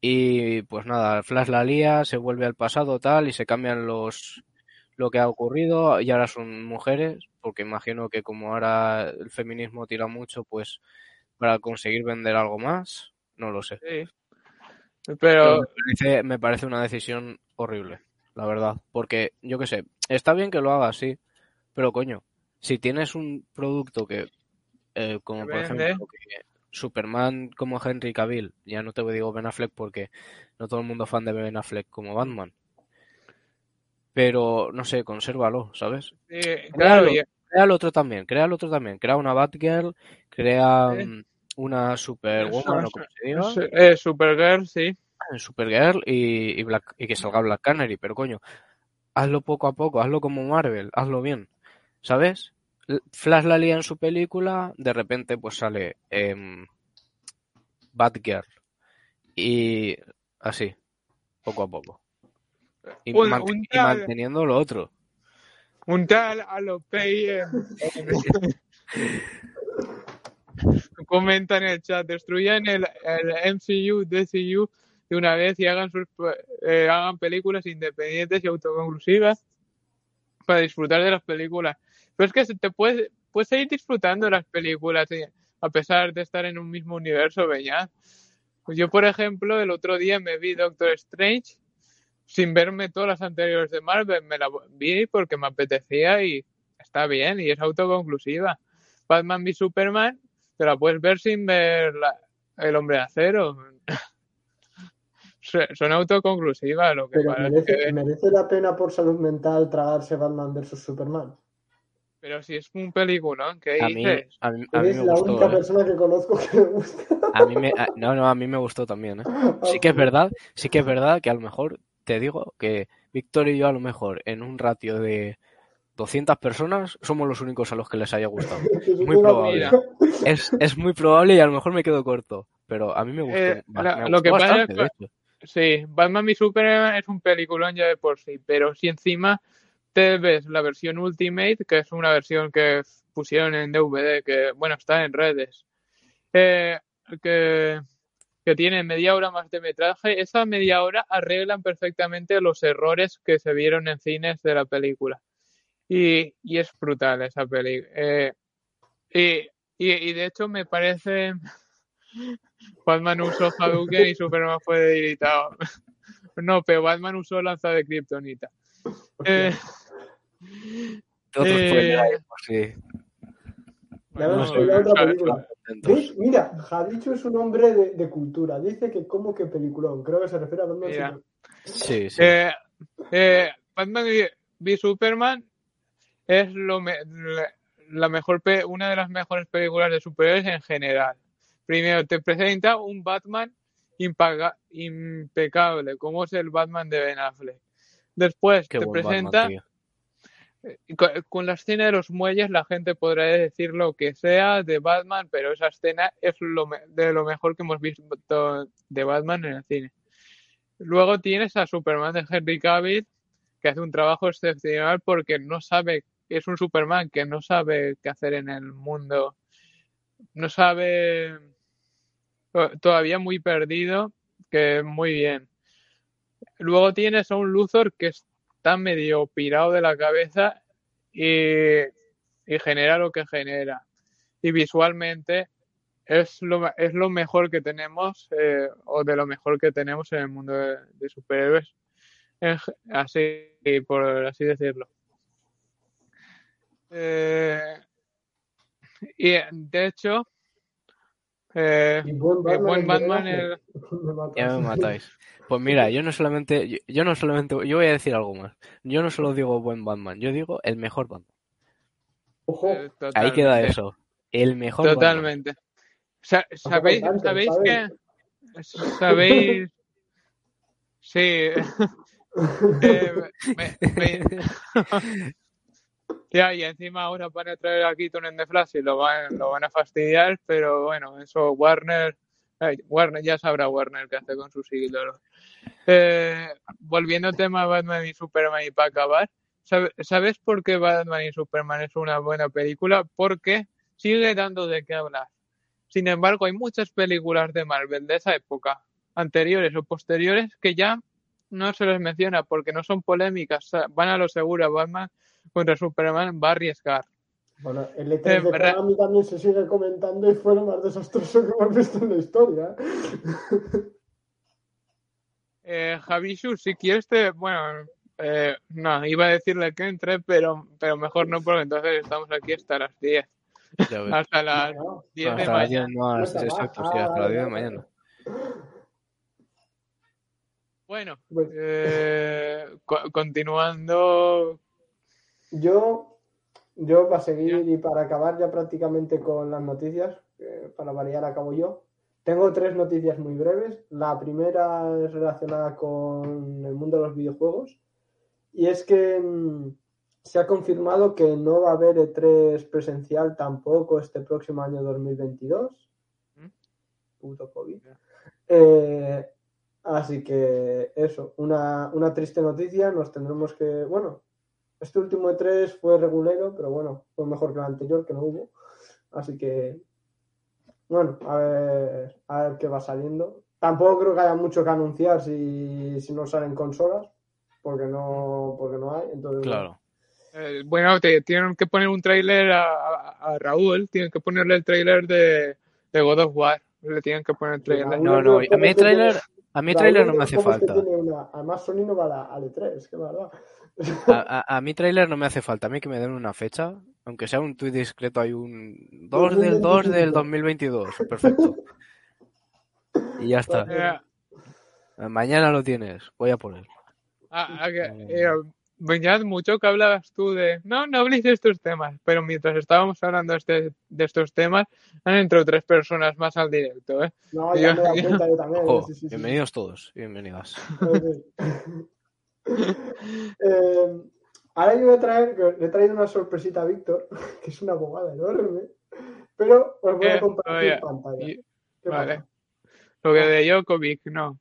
y pues nada, Flash la lía, se vuelve al pasado tal y se cambian los lo que ha ocurrido y ahora son mujeres, porque imagino que como ahora el feminismo tira mucho, pues para conseguir vender algo más, no lo sé. Sí. Pero Pero me parece, me parece una decisión horrible, la verdad, porque yo qué sé, está bien que lo hagas, sí, pero coño, si tienes un producto que, eh, como por ejemplo, que Superman como Henry Cavill, ya no te digo Ben Affleck porque no todo el mundo es fan de Ben Affleck como Batman, pero no sé, consérvalo, ¿sabes? sí, claro, Créalo, crea el otro también, crea el otro también, crea una Batgirl, crea mm, una Superwoman o como se diga. Eh, Supergirl, sí. Supergirl y, y, Black, y que salga Black Canary, pero coño, hazlo poco a poco, hazlo como Marvel, hazlo bien, ¿sabes? Flash la lía en su película, de repente pues sale em, Batgirl y así, poco a poco. Y, Un- mant- un y tal- manteniendo lo otro. Un tal Alopey eh, [LAUGHS] comenta en el chat, destruyan el, el MCU, DCU de una vez y hagan sus eh, hagan películas independientes y autoconclusivas para disfrutar de las películas. Pero es que se te puedes, puedes seguir disfrutando de las películas eh, a pesar de estar en un mismo universo, Beñat. Pues yo, por ejemplo, el otro día me vi Doctor Strange sin verme todas las anteriores de Marvel. Me la vi porque me apetecía y está bien y es autoconclusiva. Batman v Superman te la puedes ver sin ver la- el hombre de acero. [LAUGHS] Son autoconclusivas, lo que Pero merece, que- merece la pena por salud mental tragarse Batman vs Superman. Pero si es un peliculón, ¿qué A mí, dices? a mí, a mí Eres me la gustó. única ¿eh? persona que conozco que le gusta. A mí me, a- no, no, a mí me gustó también, ¿eh? Sí que es [LAUGHS] verdad, sí que es verdad que a lo mejor te digo que Víctor y yo a lo mejor en un ratio de 200 personas somos los únicos a los que les haya gustado. [LAUGHS] Muy probable. Es, es muy probable y a lo mejor me quedo corto, pero a mí me gustó, Eh, ba- la- me lo gustó que pasa es que-. Sí, Batman v Superman es un peliculón ya de por sí, pero si encima te ves la versión Ultimate, que es una versión que pusieron en DVD, que bueno, está en redes, eh, que, que tiene media hora más de metraje, esa media hora arreglan perfectamente los errores que se vieron en cines de la película. Y, y es brutal esa película. y, y, y de hecho me parece [LAUGHS] Batman usó Hadouken y Superman fue debilitado. [LAUGHS] No, pero Batman usó lanza de Kryptonita. Eh, Otro eh, pues sí. Ya no. Mira, Jadicho es un hombre de, de cultura. Dice que como que peliculón. Creo que se refiere a Batman. Superman. Sí, sí. Eh, eh, Batman v- Superman es lo me- la, la mejor una de las mejores películas de superhéroes en general. Primero te presenta un Batman impaga- impecable, como es el Batman de Ben Affleck. Después Qué te presenta Batman, Con, con la escena de los muelles la gente podrá decir lo que sea de Batman, pero esa escena es lo de lo mejor que hemos visto de Batman en el cine. Luego tienes a Superman de Henry Cavill, que hace un trabajo excepcional porque no sabe, es un Superman que no sabe qué hacer en el mundo, no sabe, to- todavía muy perdido, que muy bien. Luego tienes a un Luthor que está medio pirado de la cabeza y, y genera lo que genera. Y visualmente es lo, es lo mejor que tenemos, eh, o de lo mejor que tenemos en el mundo de, de superhéroes, ge- así, por así decirlo. Eh, y de hecho, eh, Y buen el Batman, buen Batman [LAUGHS] matas. Ya me matáis. Pues mira, yo no solamente, yo, yo no solamente, yo voy a decir algo más. Yo no solo digo buen Batman, yo digo el mejor Batman. Ojo, eh, Ahí queda eso. El mejor Batman. Totalmente. Sa- ¿Sabéis, tanto, sabéis que sabéis [LAUGHS] sí [LAUGHS] eh, me- me- ya y encima ahora van a traer a Keaton en The Flash y lo van lo van a fastidiar pero bueno eso Warner Warner ya sabrá Warner qué hace con sus ídolos. Eh, volviendo al tema Batman y Superman y para acabar ¿sabe- ¿sabes por qué Batman y Superman es una buena película? porque sigue dando de qué hablar. Sin embargo, hay muchas películas de Marvel de esa época, anteriores o posteriores, que ya no se les menciona porque no son polémicas, van a lo seguro, Batman contra Superman va a arriesgar. Bueno, el E3 Eh, de re- Konami también se sigue comentando y fue lo más desastroso que hemos visto en la historia. [LAUGHS] Eh, Javishu, si quieres te... Bueno, eh, no, iba a decirle que entre, pero, pero mejor no porque entonces estamos aquí hasta las 10, Ya ves. [LAUGHS] hasta las No, 10 de mañana. 10, no, sí, Ah, hasta las vale, 10 de mañana. Bueno, eh, [LAUGHS] co- continuando, Yo, yo para seguir y para acabar ya prácticamente con las noticias, eh, para variar acabo yo. Tengo tres noticias muy breves. La primera es relacionada con el mundo de los videojuegos y es que mm, se ha confirmado que no va a haber E3 presencial tampoco este próximo año 2022. ¿Mm? Puto COVID. Eh, Así que eso, una, una triste noticia, nos tendremos que, bueno, este último E3 fue regulero, pero bueno, fue mejor que el anterior, que no hubo. Así que, bueno, a ver, a ver qué va saliendo. Tampoco creo que haya mucho que anunciar si, si no salen consolas, porque no, porque no hay. Entonces, Claro. Eh, bueno, te tienen que poner un tráiler a, a- a Raúl, tienen que ponerle el tráiler de, de God of War. Le tienen que poner el tráiler. No, no, a mí el tráiler, a mí el tráiler no me hace ¿cómo es que falta. una- Además, Sony no va a la, a E3, qué verdad. A, [LAUGHS] a- a mí tráiler no me hace falta. A mí que me den una fecha, aunque sea un tuit discreto, hay un 2 del 2 del 2022. Perfecto. Y ya está. Eh, Mañana lo tienes. Voy a él. ah, ah, eh, Beñat, mucho que hablabas tú de. No, no habléis de estos temas, pero mientras estábamos hablando de, este- de estos temas, han entrado tres personas más al directo, ¿eh? No, ya me he dado Yo- cuenta yo también. Ojo, sí, sí, sí. bienvenidos todos y bienvenidas. [LAUGHS] Eh, ahora yo voy a traer, le he traído una sorpresita a Víctor, [LAUGHS] que es una bobada enorme, pero os voy a Eh, compartir oye, pantalla. y- ¿Qué vale. pasa? Lo que de Jokovic, no.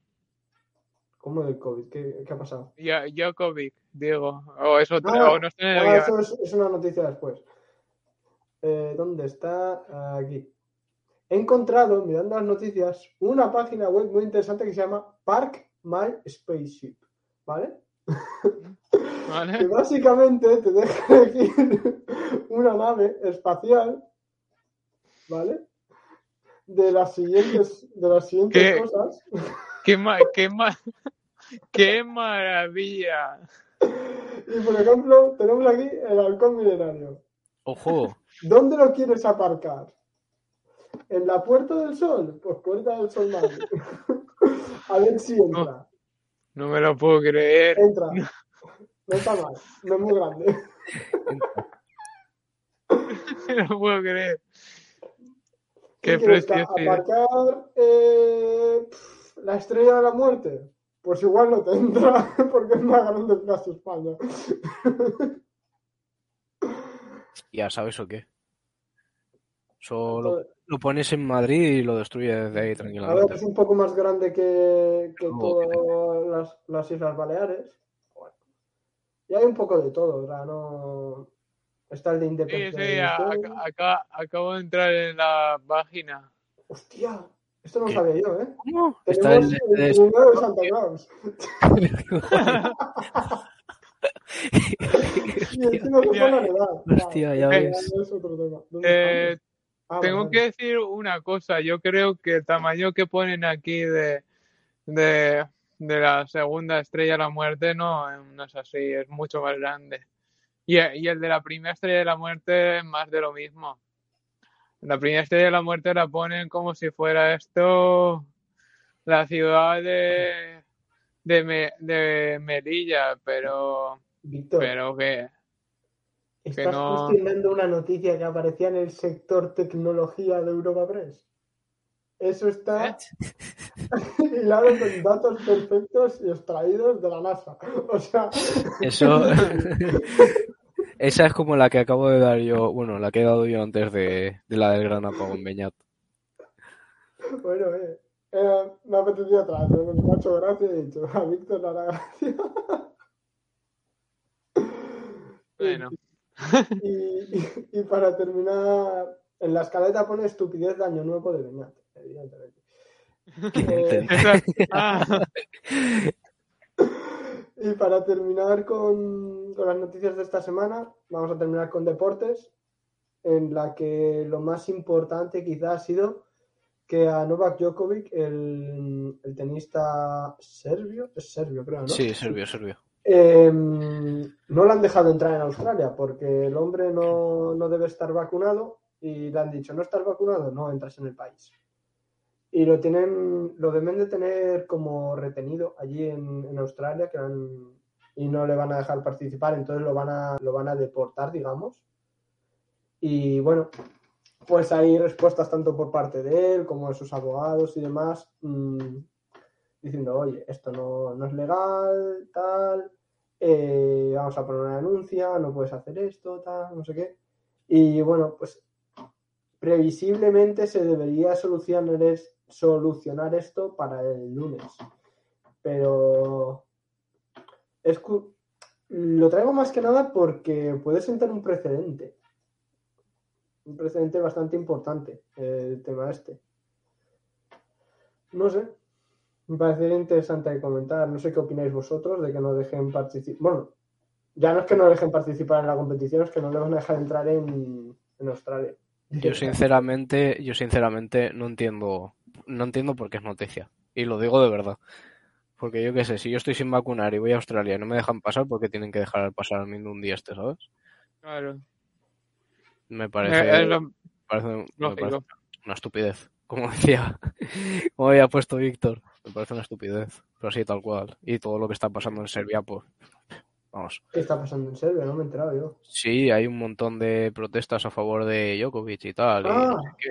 ¿Cómo del COVID? ¿Qué, qué ha pasado? Yo- Jokovic, digo. O es otra, Ah, o no sé. en el Ah, eso es, es una noticia después. Eh, ¿Dónde está? Aquí. He encontrado, mirando las noticias, una página web muy interesante que se llama Park My Spaceship. ¿Vale? [LAUGHS] que ¿Vale? básicamente te deja [LAUGHS] elegir una nave espacial, ¿vale? De las siguientes, de las siguientes ¿Qué? cosas. Qué, ma- qué, ma- [LAUGHS] qué maravilla. Y por ejemplo, tenemos aquí el halcón milenario. Ojo, ¿Dónde lo quieres aparcar? ¿En la Puerta del Sol? Pues Puerta del Sol madre. A ver si entra. No me lo puedo creer. Entra. No está mal. No es muy grande. [LAUGHS] No lo puedo creer. ¿Qué preciosidad. ¿Aparcar eh, la estrella de la muerte? Pues igual no te entra, [LAUGHS] porque es más grande que Plaza España. ya sabes o qué. Solo lo pones en Madrid y lo destruyes desde ahí A ver, tranquilamente. es un poco más grande que, que todas las, las Islas Baleares. Bueno. Y hay un poco de todo, o sea, no... Está el de Sí, Independencia. sí, a- acá, acá- acabo de entrar en la página. Hostia, esto no lo ¿Qué? sabía yo, ¿eh? ¿Cómo? Está Tenemos el- el el- primero de Santa Claus. [LAUGHS] [LAUGHS] Y encima se Hostia, ya ves. es otro tema. ¿Dónde Eh? Ah, Tengo vale, que decir una cosa. Yo creo que el tamaño que ponen aquí de, de, de la segunda estrella de la muerte no, no es así, es mucho más grande. Y, y el de la primera estrella de la muerte es más de lo mismo. La primera estrella de la muerte la ponen como si fuera esto la ciudad de, de, Me- de Melilla, pero, pero que ¿estás no- cuestionando una noticia que aparecía en el sector tecnología de Europa Press? Eso está hilado con datos perfectos y extraídos de la NASA. O sea, Eso. [LAUGHS] Esa es como la que acabo de dar yo, bueno, la que he dado yo antes de, de la del gran apagón Beñat. bueno, eh, eh, me ha apetecido otra vez, pero me ha hecho gracia y he dicho, a Víctor le hará gracia. bueno, [LAUGHS] Y, y- y para terminar, en la escaleta pone estupidez de año nuevo de Beñat, evidentemente. Eh, [LAUGHS] y para terminar con, con las noticias de esta semana, vamos a terminar con deportes, en la que lo más importante quizá ha sido que a Novak Djokovic, el, el tenista serbio, es serbio creo, ¿no? Sí, Servio, Servio. Eh, no le han dejado entrar en Australia porque el hombre no, no debe estar vacunado y le han dicho, ¿no estás vacunado? No entras en el país. Y lo tienen, lo deben de tener como retenido allí en, en Australia que han- y no le van a dejar participar, entonces lo van a, lo van a deportar, digamos. Y bueno, pues hay respuestas tanto por parte de él como de sus abogados y demás, mm, diciendo, oye, esto no, no es legal, tal, eh, vamos a poner una denuncia, no puedes hacer esto, tal, no sé qué. Y bueno, pues previsiblemente se debería solucionar, es- solucionar esto para el lunes. pero es lo traigo más que nada porque puede sentar un precedente. Un precedente bastante importante, eh, el tema este. No sé. Me parecería interesante de comentar. No sé qué opináis vosotros de que no dejen participar. Bueno, ya no es que no dejen participar en la competición, es que no le van a dejar entrar en, en Australia. Yo sinceramente, yo sinceramente no entiendo, no entiendo por qué es noticia. Y lo digo de verdad. Porque yo qué sé, si yo estoy sin vacunar y voy a Australia y no me dejan pasar, ¿por qué tienen que dejar pasar al un día este, ¿sabes? Claro. Me Eh, parece, es lo me parece- me parece una estupidez. Como decía, [LAUGHS] como había puesto Víctor, me parece una estupidez. Pero sí, tal cual. Y todo lo que está pasando en Serbia, pues, vamos. ¿Qué está pasando en Serbia? No me he enterado yo. Sí, hay un montón de protestas a favor de Djokovic y tal. y Ah. no sé qué.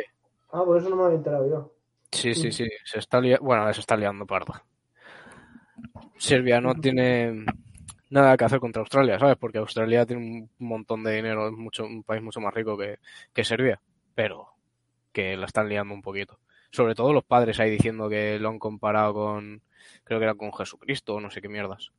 Ah, por eso no me había enterado yo. Sí, sí, sí, se está lia- bueno, se está liando parda. Serbia no tiene nada que hacer contra Australia, ¿sabes? Porque Australia tiene un montón de dinero, es mucho, un país mucho más rico que, que Serbia, pero que la están liando un poquito. Sobre todo los padres ahí diciendo que lo han comparado con, creo que era con Jesucristo o no sé qué mierdas.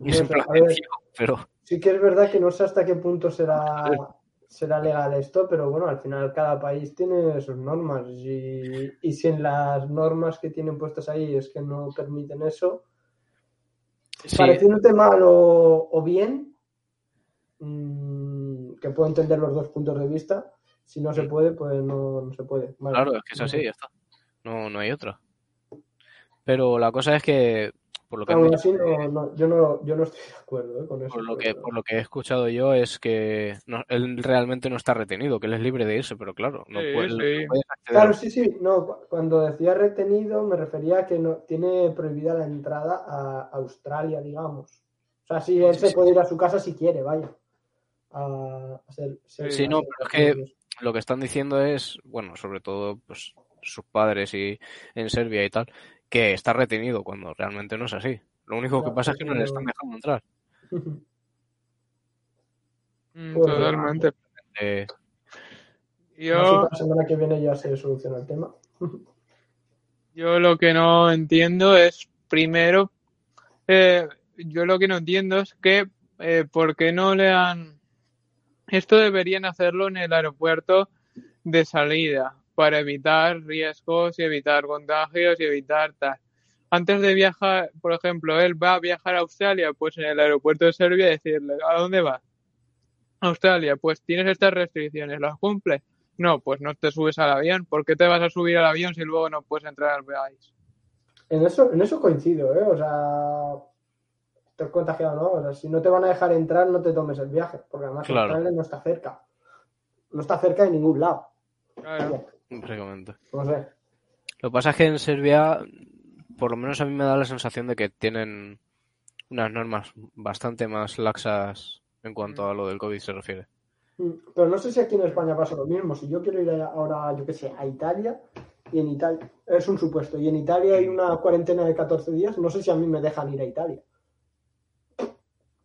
Y No a ver, pero Sí que es verdad que no sé hasta qué punto será, [LAUGHS] será legal esto, pero bueno, al final cada país tiene sus normas y, y si en las normas que tienen puestas ahí es que no permiten eso, sí, pareciéndote mal o, o bien, mm, que puedo entender los dos puntos de vista, si no se puede, pues no, no se puede. Vale. Claro, es que es así, ya está. No, no hay otra. Pero la cosa es que, por lo que, Aún así, no, no, yo, no, yo no estoy de acuerdo eh, con eso. por lo que, por lo que he escuchado yo, es que no- él realmente no está retenido, que él es libre de irse, pero claro, no Sí, puede, sí. acceder Claro, sí, sí, no, cu- cuando decía retenido me refería a que no tiene prohibida la entrada a Australia, digamos. O sea, sí, él Sí, se sí. puede ir a su casa si quiere, vaya. A, a ser, ser- Sí, a no, ser- pero es que- Lo que están diciendo es, bueno, sobre todo pues sus padres y en Serbia y tal, que está retenido cuando realmente no es así. Lo único que pasa es que no le están dejando entrar. Mm, Pues, totalmente. Eh, Yo, la semana que viene ya se soluciona el tema. [LAUGHS] yo lo que no entiendo es, primero, eh, yo lo que no entiendo es que, eh, ¿por qué no le han... Esto deberían hacerlo en el aeropuerto de salida para evitar riesgos y evitar contagios y evitar tal. Antes de viajar, por ejemplo, él va a viajar a Australia, pues en el aeropuerto de Serbia decirle, ¿a dónde vas? Australia, pues tienes estas restricciones, ¿las cumple? No, pues no te subes al avión. ¿Por qué te vas a subir al avión si luego no puedes entrar al país? En eso, en eso coincido, ¿eh? O sea, te has contagiado, ¿no? O sea, si no te van a dejar entrar, no te tomes el viaje, porque además Claro. Australia no está cerca. No está cerca de ningún lado. Claro. No sé. Lo que pasa es que en Serbia, por lo menos a mí me da la sensación de que tienen unas normas bastante más laxas en cuanto a lo del COVID se refiere. Mm, Pero no sé si aquí en España pasa lo mismo. Si yo quiero ir ahora, yo qué sé, a Italia, y en Italia, es un supuesto, y en Italia hay una cuarentena de 14 días, no sé si a mí me dejan ir a Italia.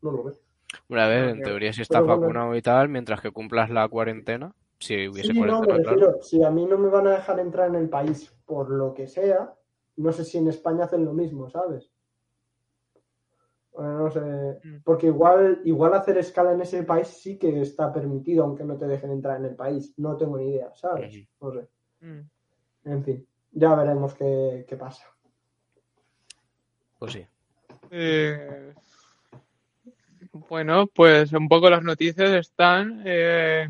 No lo veo. Bueno, a ver, en teoría si estás bueno. vacunado y tal, mientras que cumplas la cuarentena, si hubiese Sí, no, me cuarentena, claro. refiero, si a mí no me van a dejar entrar en el país por lo que sea, no sé si en España hacen lo mismo, ¿sabes? Bueno, no sé, Mm. porque igual, igual hacer escala en ese país sí que está permitido, aunque no te dejen entrar en el país. No tengo ni idea, ¿sabes? No sé. Mm. En fin, ya veremos qué, qué pasa. Pues sí. Eh, bueno, pues un poco las noticias están. Eh,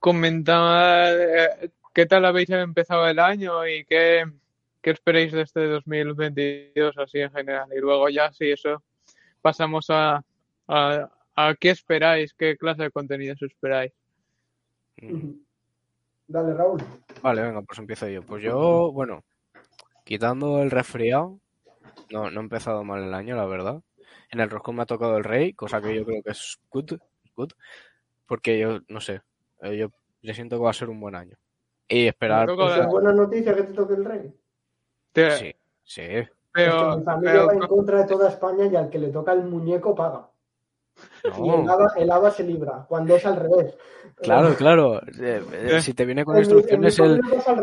comentaba eh, qué tal habéis empezado el año y qué, qué esperáis de este 2022 así en general. Y luego ya, si eso, pasamos a, a, a qué esperáis, qué clase de contenidos esperáis. Dale, Raúl. Vale, venga, pues empiezo yo. Pues yo, bueno, quitando el resfriado, no, no he empezado mal el año, la verdad. En el roscón me ha tocado el rey, cosa que yo creo que es good, good, porque yo, no sé, eh, yo, siento que va a ser un buen año. Y esperar, pues, es buena noticia que te toque el rey. Te- sí, sí, Es que pero, mi familia pero- va en contra de toda España y al que le toca el muñeco paga. Y el haba se libra, cuando es al revés. claro, claro, eh, eh, si te viene con instrucciones, el,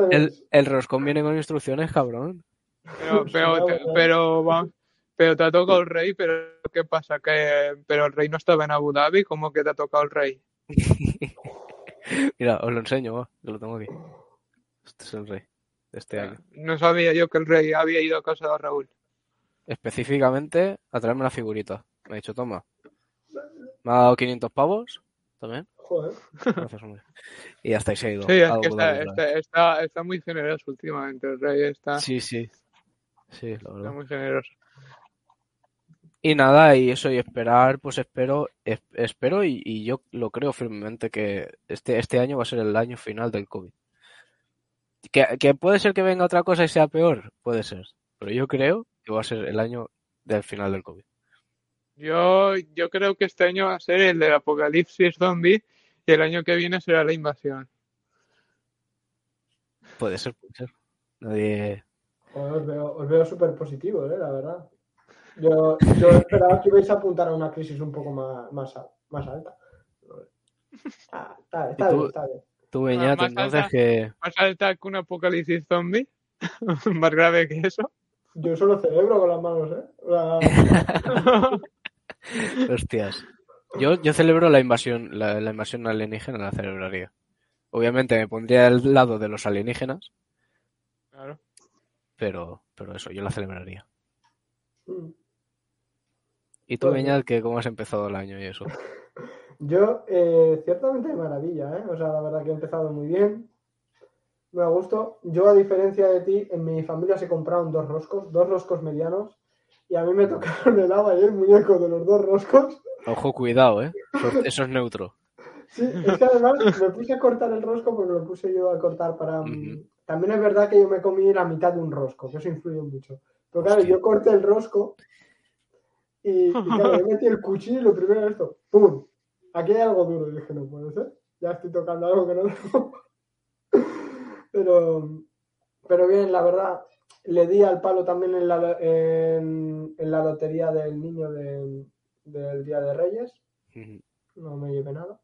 el, el roscón viene con instrucciones, cabrón. Pero, pero, pero, vamos, pero te ha tocado el rey, pero ¿qué pasa? Que, pero el rey no estaba en Abu Dhabi, ¿cómo que te ha tocado el rey? [LAUGHS] Mira, os lo enseño, va, que lo tengo aquí. Este es el rey de este año. No sabía yo que el rey había ido a casa de Raúl. Específicamente a traerme la figurita. Me ha dicho, toma. Me ha dado 500 pavos también. Joder. Gracias, hombre. Y hasta ahí se ha ido. Sí, es a que Abu está, está, está, está muy generoso últimamente, el rey está. Sí, sí. Sí, la está verdad. muy generoso. Y nada, y eso, y esperar, pues espero, es- espero y, y yo lo creo firmemente que este, este año va a ser el año final del COVID. Que, que puede ser que venga otra cosa y sea peor, puede ser. Pero yo creo que va a ser el año del final del COVID. Yo, yo creo que este año va a ser el del apocalipsis zombie y el año que viene será la invasión. Puede ser, puede ser. Nadie. Os veo, os veo súper positivos, ¿eh? la verdad. Yo, yo esperaba que ibais a apuntar a una crisis un poco más, más, más alta. Ah, está, está ¿Y tú? bien, está bien. Tú, Beñat, más entonces alta. que. Más alta que un apocalipsis zombie, [LAUGHS] más grave que eso. Yo solo celebro con las manos, ¿eh? Sea, [LAUGHS] Hostias. Yo, yo celebro la invasión, la, la invasión alienígena, la celebraría. Obviamente me pondría al lado de los alienígenas, Claro. pero, pero eso, yo la celebraría. mm. ¿Y tú, Pues- Beñat, que cómo has empezado el año y eso? [LAUGHS] Yo, eh, ciertamente de maravilla, ¿eh? O sea, la verdad que he empezado muy bien. Me gusto. Yo, a diferencia de ti, en mi familia se compraron dos roscos, dos roscos medianos, y a mí me tocaron el agua y el muñeco de los dos roscos. Ojo, cuidado, ¿eh? Eso, es [LAUGHS] neutro. Sí, es que además me puse a cortar el rosco porque lo puse yo a cortar para... mm. También es verdad que yo me comí la mitad de un rosco, que eso influye mucho. Pero claro, Hostia. yo corté el rosco y, y [LAUGHS] claro, yo metí el cuchillo y lo primero era esto, ¡pum! Aquí hay algo duro. Y dije, no puede ser, ya estoy tocando algo que no debo. [LAUGHS] pero, pero bien, la verdad, le di al palo también en la, en, en la lotería del niño de- del Día de Reyes no me lleve nada.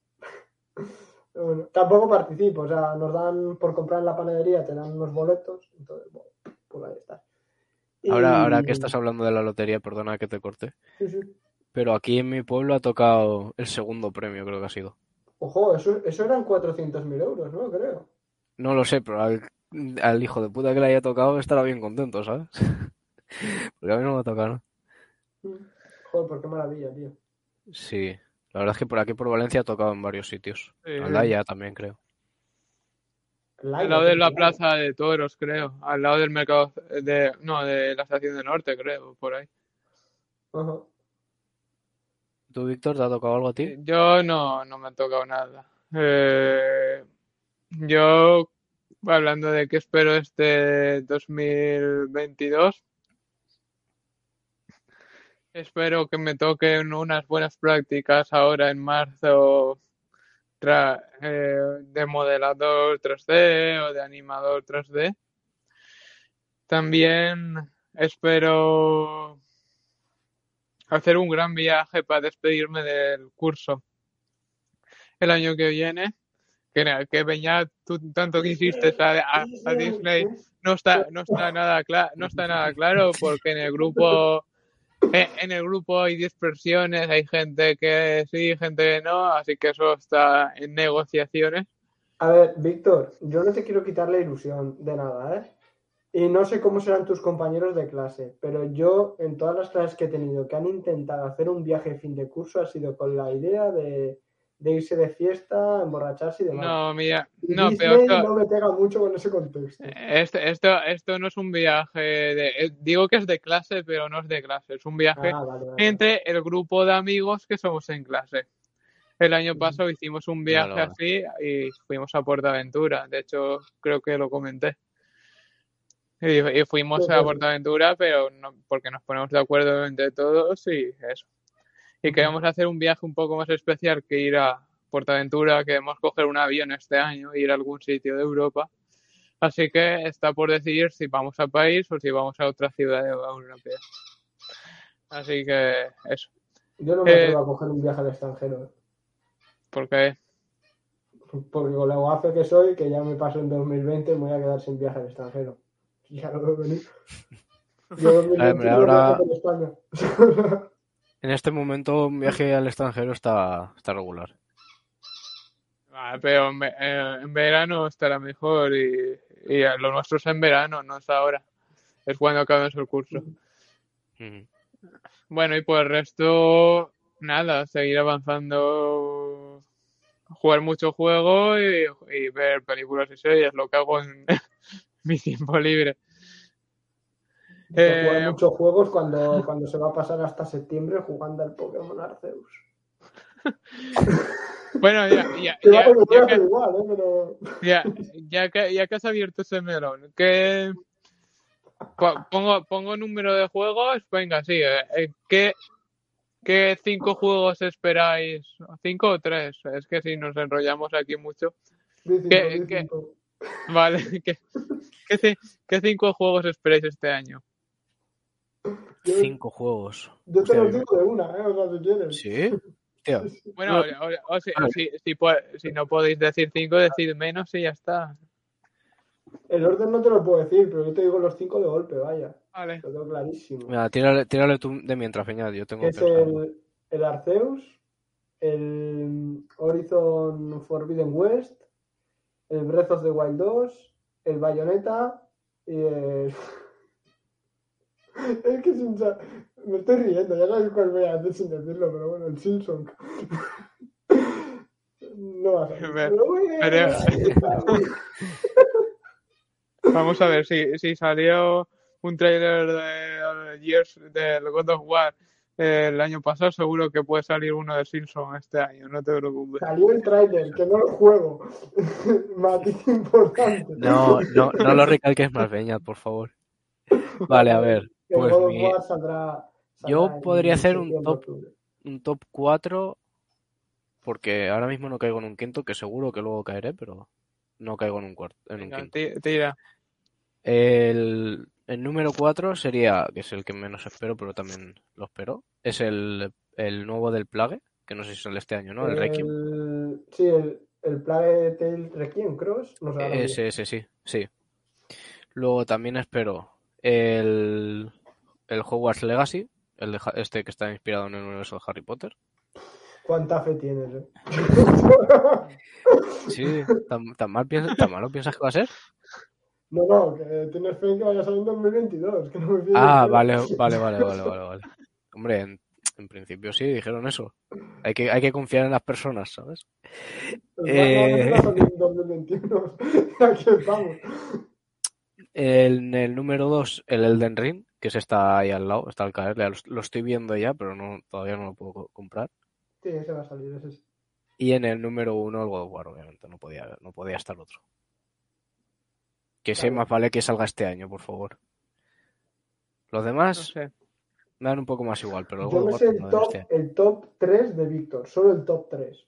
[LAUGHS] Bueno, tampoco participo, o sea, nos dan por comprar en la panadería, te dan unos boletos, entonces, bueno, pues ahí está. Ahora, ahora que estás hablando de la lotería, perdona que te corte, Sí, sí. pero aquí en mi pueblo ha tocado el segundo premio, creo que ha sido. Ojo, eso, eso eran 400.000 euros, ¿no? Creo. No lo sé, pero al, al hijo de puta que le haya tocado estará bien contento, ¿sabes? [LAUGHS] Porque a mí no me ha tocado, ¿no? Joder, pues qué maravilla, tío. Sí, la verdad es que por aquí por Valencia ha tocado en varios sitios. Sí. Aldaya también, creo. Al lado de la plaza de toros, creo. Al lado del mercado de... No, de la estación de norte, creo, por ahí. Ajá. ¿Tú, Víctor, te ha tocado algo a ti? Yo no, no me ha tocado nada. Eh, yo, hablando de qué espero este 2022, espero que me toquen unas buenas prácticas ahora en marzo eh, de modelador 3D o de animador 3D. También espero hacer un gran viaje para despedirme del curso el año que viene. Que, que tú tanto que hiciste a, a- Disney, no está, no está nada claro, no está nada claro porque en el grupo en el grupo hay dispersiones, hay gente que sí, gente que no, así que eso está en negociaciones. A ver, Víctor, yo no te quiero quitar la ilusión de nada, ¿eh? Y no sé cómo serán tus compañeros de clase, pero yo en todas las clases que he tenido que han intentado hacer un viaje fin de curso ha sido con la idea de, de irse de fiesta, emborracharse y demás. No, mira, Y no, Disney pero esto, no me pega mucho con ese contexto. esto, esto, esto no es un viaje de, eh, digo que es de clase, pero no es de clase, es un viaje Ah, vale, vale. entre el grupo de amigos que somos en clase. El año pasado hicimos un viaje Vale, así y fuimos a Portaventura. De hecho, creo que lo comenté. Y, y fuimos Sí, a sí. Portaventura, pero no, porque nos ponemos de acuerdo entre todos y eso. Y queremos hacer un viaje un poco más especial que ir a Portaventura. Queremos coger un avión este año e ir a algún sitio de Europa. Así que está por decidir si vamos a país o si vamos a otra ciudad europea. Así que eso. Yo no me eh, atrevo a coger un viaje al extranjero, ¿eh? Porque porque con la guafe que soy, que ya me paso en 2020, me voy a quedar sin viaje al extranjero. Ya lo veo venir. [LAUGHS] Yo 2021 ahora- por España. [LAUGHS] En este momento un viaje al extranjero está, está regular. Ah, pero en, eh, en verano estará mejor y, y lo nuestro es en verano, no es ahora. Es cuando acabamos el curso. Bueno, y por el resto, nada, seguir avanzando, jugar mucho juego y, y ver películas y series, lo que hago en [LAUGHS] mi tiempo libre. Eh, muchos juegos cuando, cuando se va a pasar hasta septiembre jugando al Pokémon Arceus. [LAUGHS] bueno, ya, ya, Que ya, ya que, igual, ¿eh? Pero... ya, ya que, ya que has abierto ese melón, ¿qué, po- pongo, pongo número de juegos? Venga, sí, eh, eh, ¿qué, ¿qué cinco juegos esperáis? ¿Cinco o tres? Es que si nos enrollamos aquí mucho. Cinco, ¿Qué- qué? [LAUGHS] Vale, ¿qué, qué cinco juegos esperáis este año? Cinco juegos. yo te Hostia, lo digo de una, ¿eh? O sea, si quieres. ¿Sí? Bueno, o, o- o si, si, si po- si no podéis decir cinco, decid menos y ya está. El orden no te lo puedo decir, pero yo te digo los cinco de golpe, vaya. Vale. Lo tengo clarísimo. Mira, tírale, tírale tú de mientras, Peña. Yo tengo Que es el, el Arceus, el Horizon Forbidden West, el Breath of the Wild 2, el Bayonetta y el... [LAUGHS] es que sin sa- me estoy riendo, ya sabes cuál voy a decir sin decirlo, pero bueno, el Simpson. no va a salir. Pero- Pero Vamos a ver, si, si salió un trailer de Gears del God of War eh, el año pasado, seguro que puede salir uno de Simpson este año, no te preocupes. Salió el trailer, que no lo juego. [LAUGHS] Matiz importante. No, no, no lo recalques más, Peña, por favor. Vale, a ver. Pues God of mi- War saldrá- yo podría hacer un top octubre. un top 4 porque ahora mismo no caigo en un quinto, que seguro que luego caeré, pero no caigo en un cuarto, en un quinto. ti- tira. El, el número 4 sería, que es el que menos espero, pero también lo espero, es el, el nuevo del Plague, que no sé si sale este año, ¿no? El Requiem. El- Sí, el, el Plague Tale Requiem Cross. No Ese, ese, sí, sí. Luego también espero el, el Hogwarts Legacy, el de este que está inspirado en el universo de Harry Potter. ¿Cuánta fe tienes? [LAUGHS] eh? Sí, ¿tan, tan mal piensas, tan malo piensas que va a ser? no, no, que tienes fe en que vaya a salir en 2022. Que no me Ah, vale, vale, vale, [LAUGHS] vale, vale, vale. Hombre, en, en principio sí, dijeron eso. Hay que, hay que confiar en las personas, ¿sabes? Pues eh. va a salir en 2021. Aquí estamos. En el número 2, el Elden Ring, que se está ahí al lado, está al caer, lo, lo estoy viendo ya, pero no, todavía no lo puedo co- comprar. Sí, ese va a salir, ese sí. Y en el número 1, el God of War, obviamente, no podía, no podía estar otro. Que sé Claro. más vale que salga este año, por favor. Los No demás sé. me dan un poco más igual, pero el Yo God me sé el no top, este el top 3 de Víctor, solo el top 3.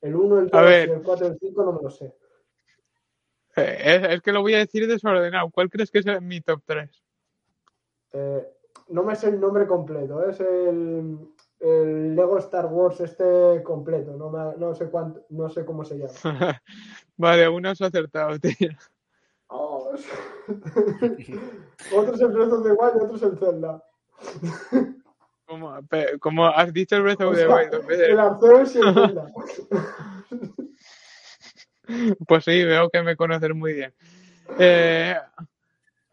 El 1, el A 2 ver. y el 4 y el 5 no me lo sé. Eh, Es, es que lo voy a decir desordenado. ¿Cuál crees que es mi top 3? Eh, no me sé el nombre completo, es el, el Lego Star Wars este completo, no, me- no sé cuánto, no sé cómo se llama. [LAUGHS] vale, uno has acertado, tío. Oh, es- [LAUGHS] otro es el Breath of the Wild y otro es el Zelda. Como, pe- como has dicho el Breath of the Wild, en el Arceus y el Zelda. [LAUGHS] Pues sí, veo que me conoces muy bien. Eh,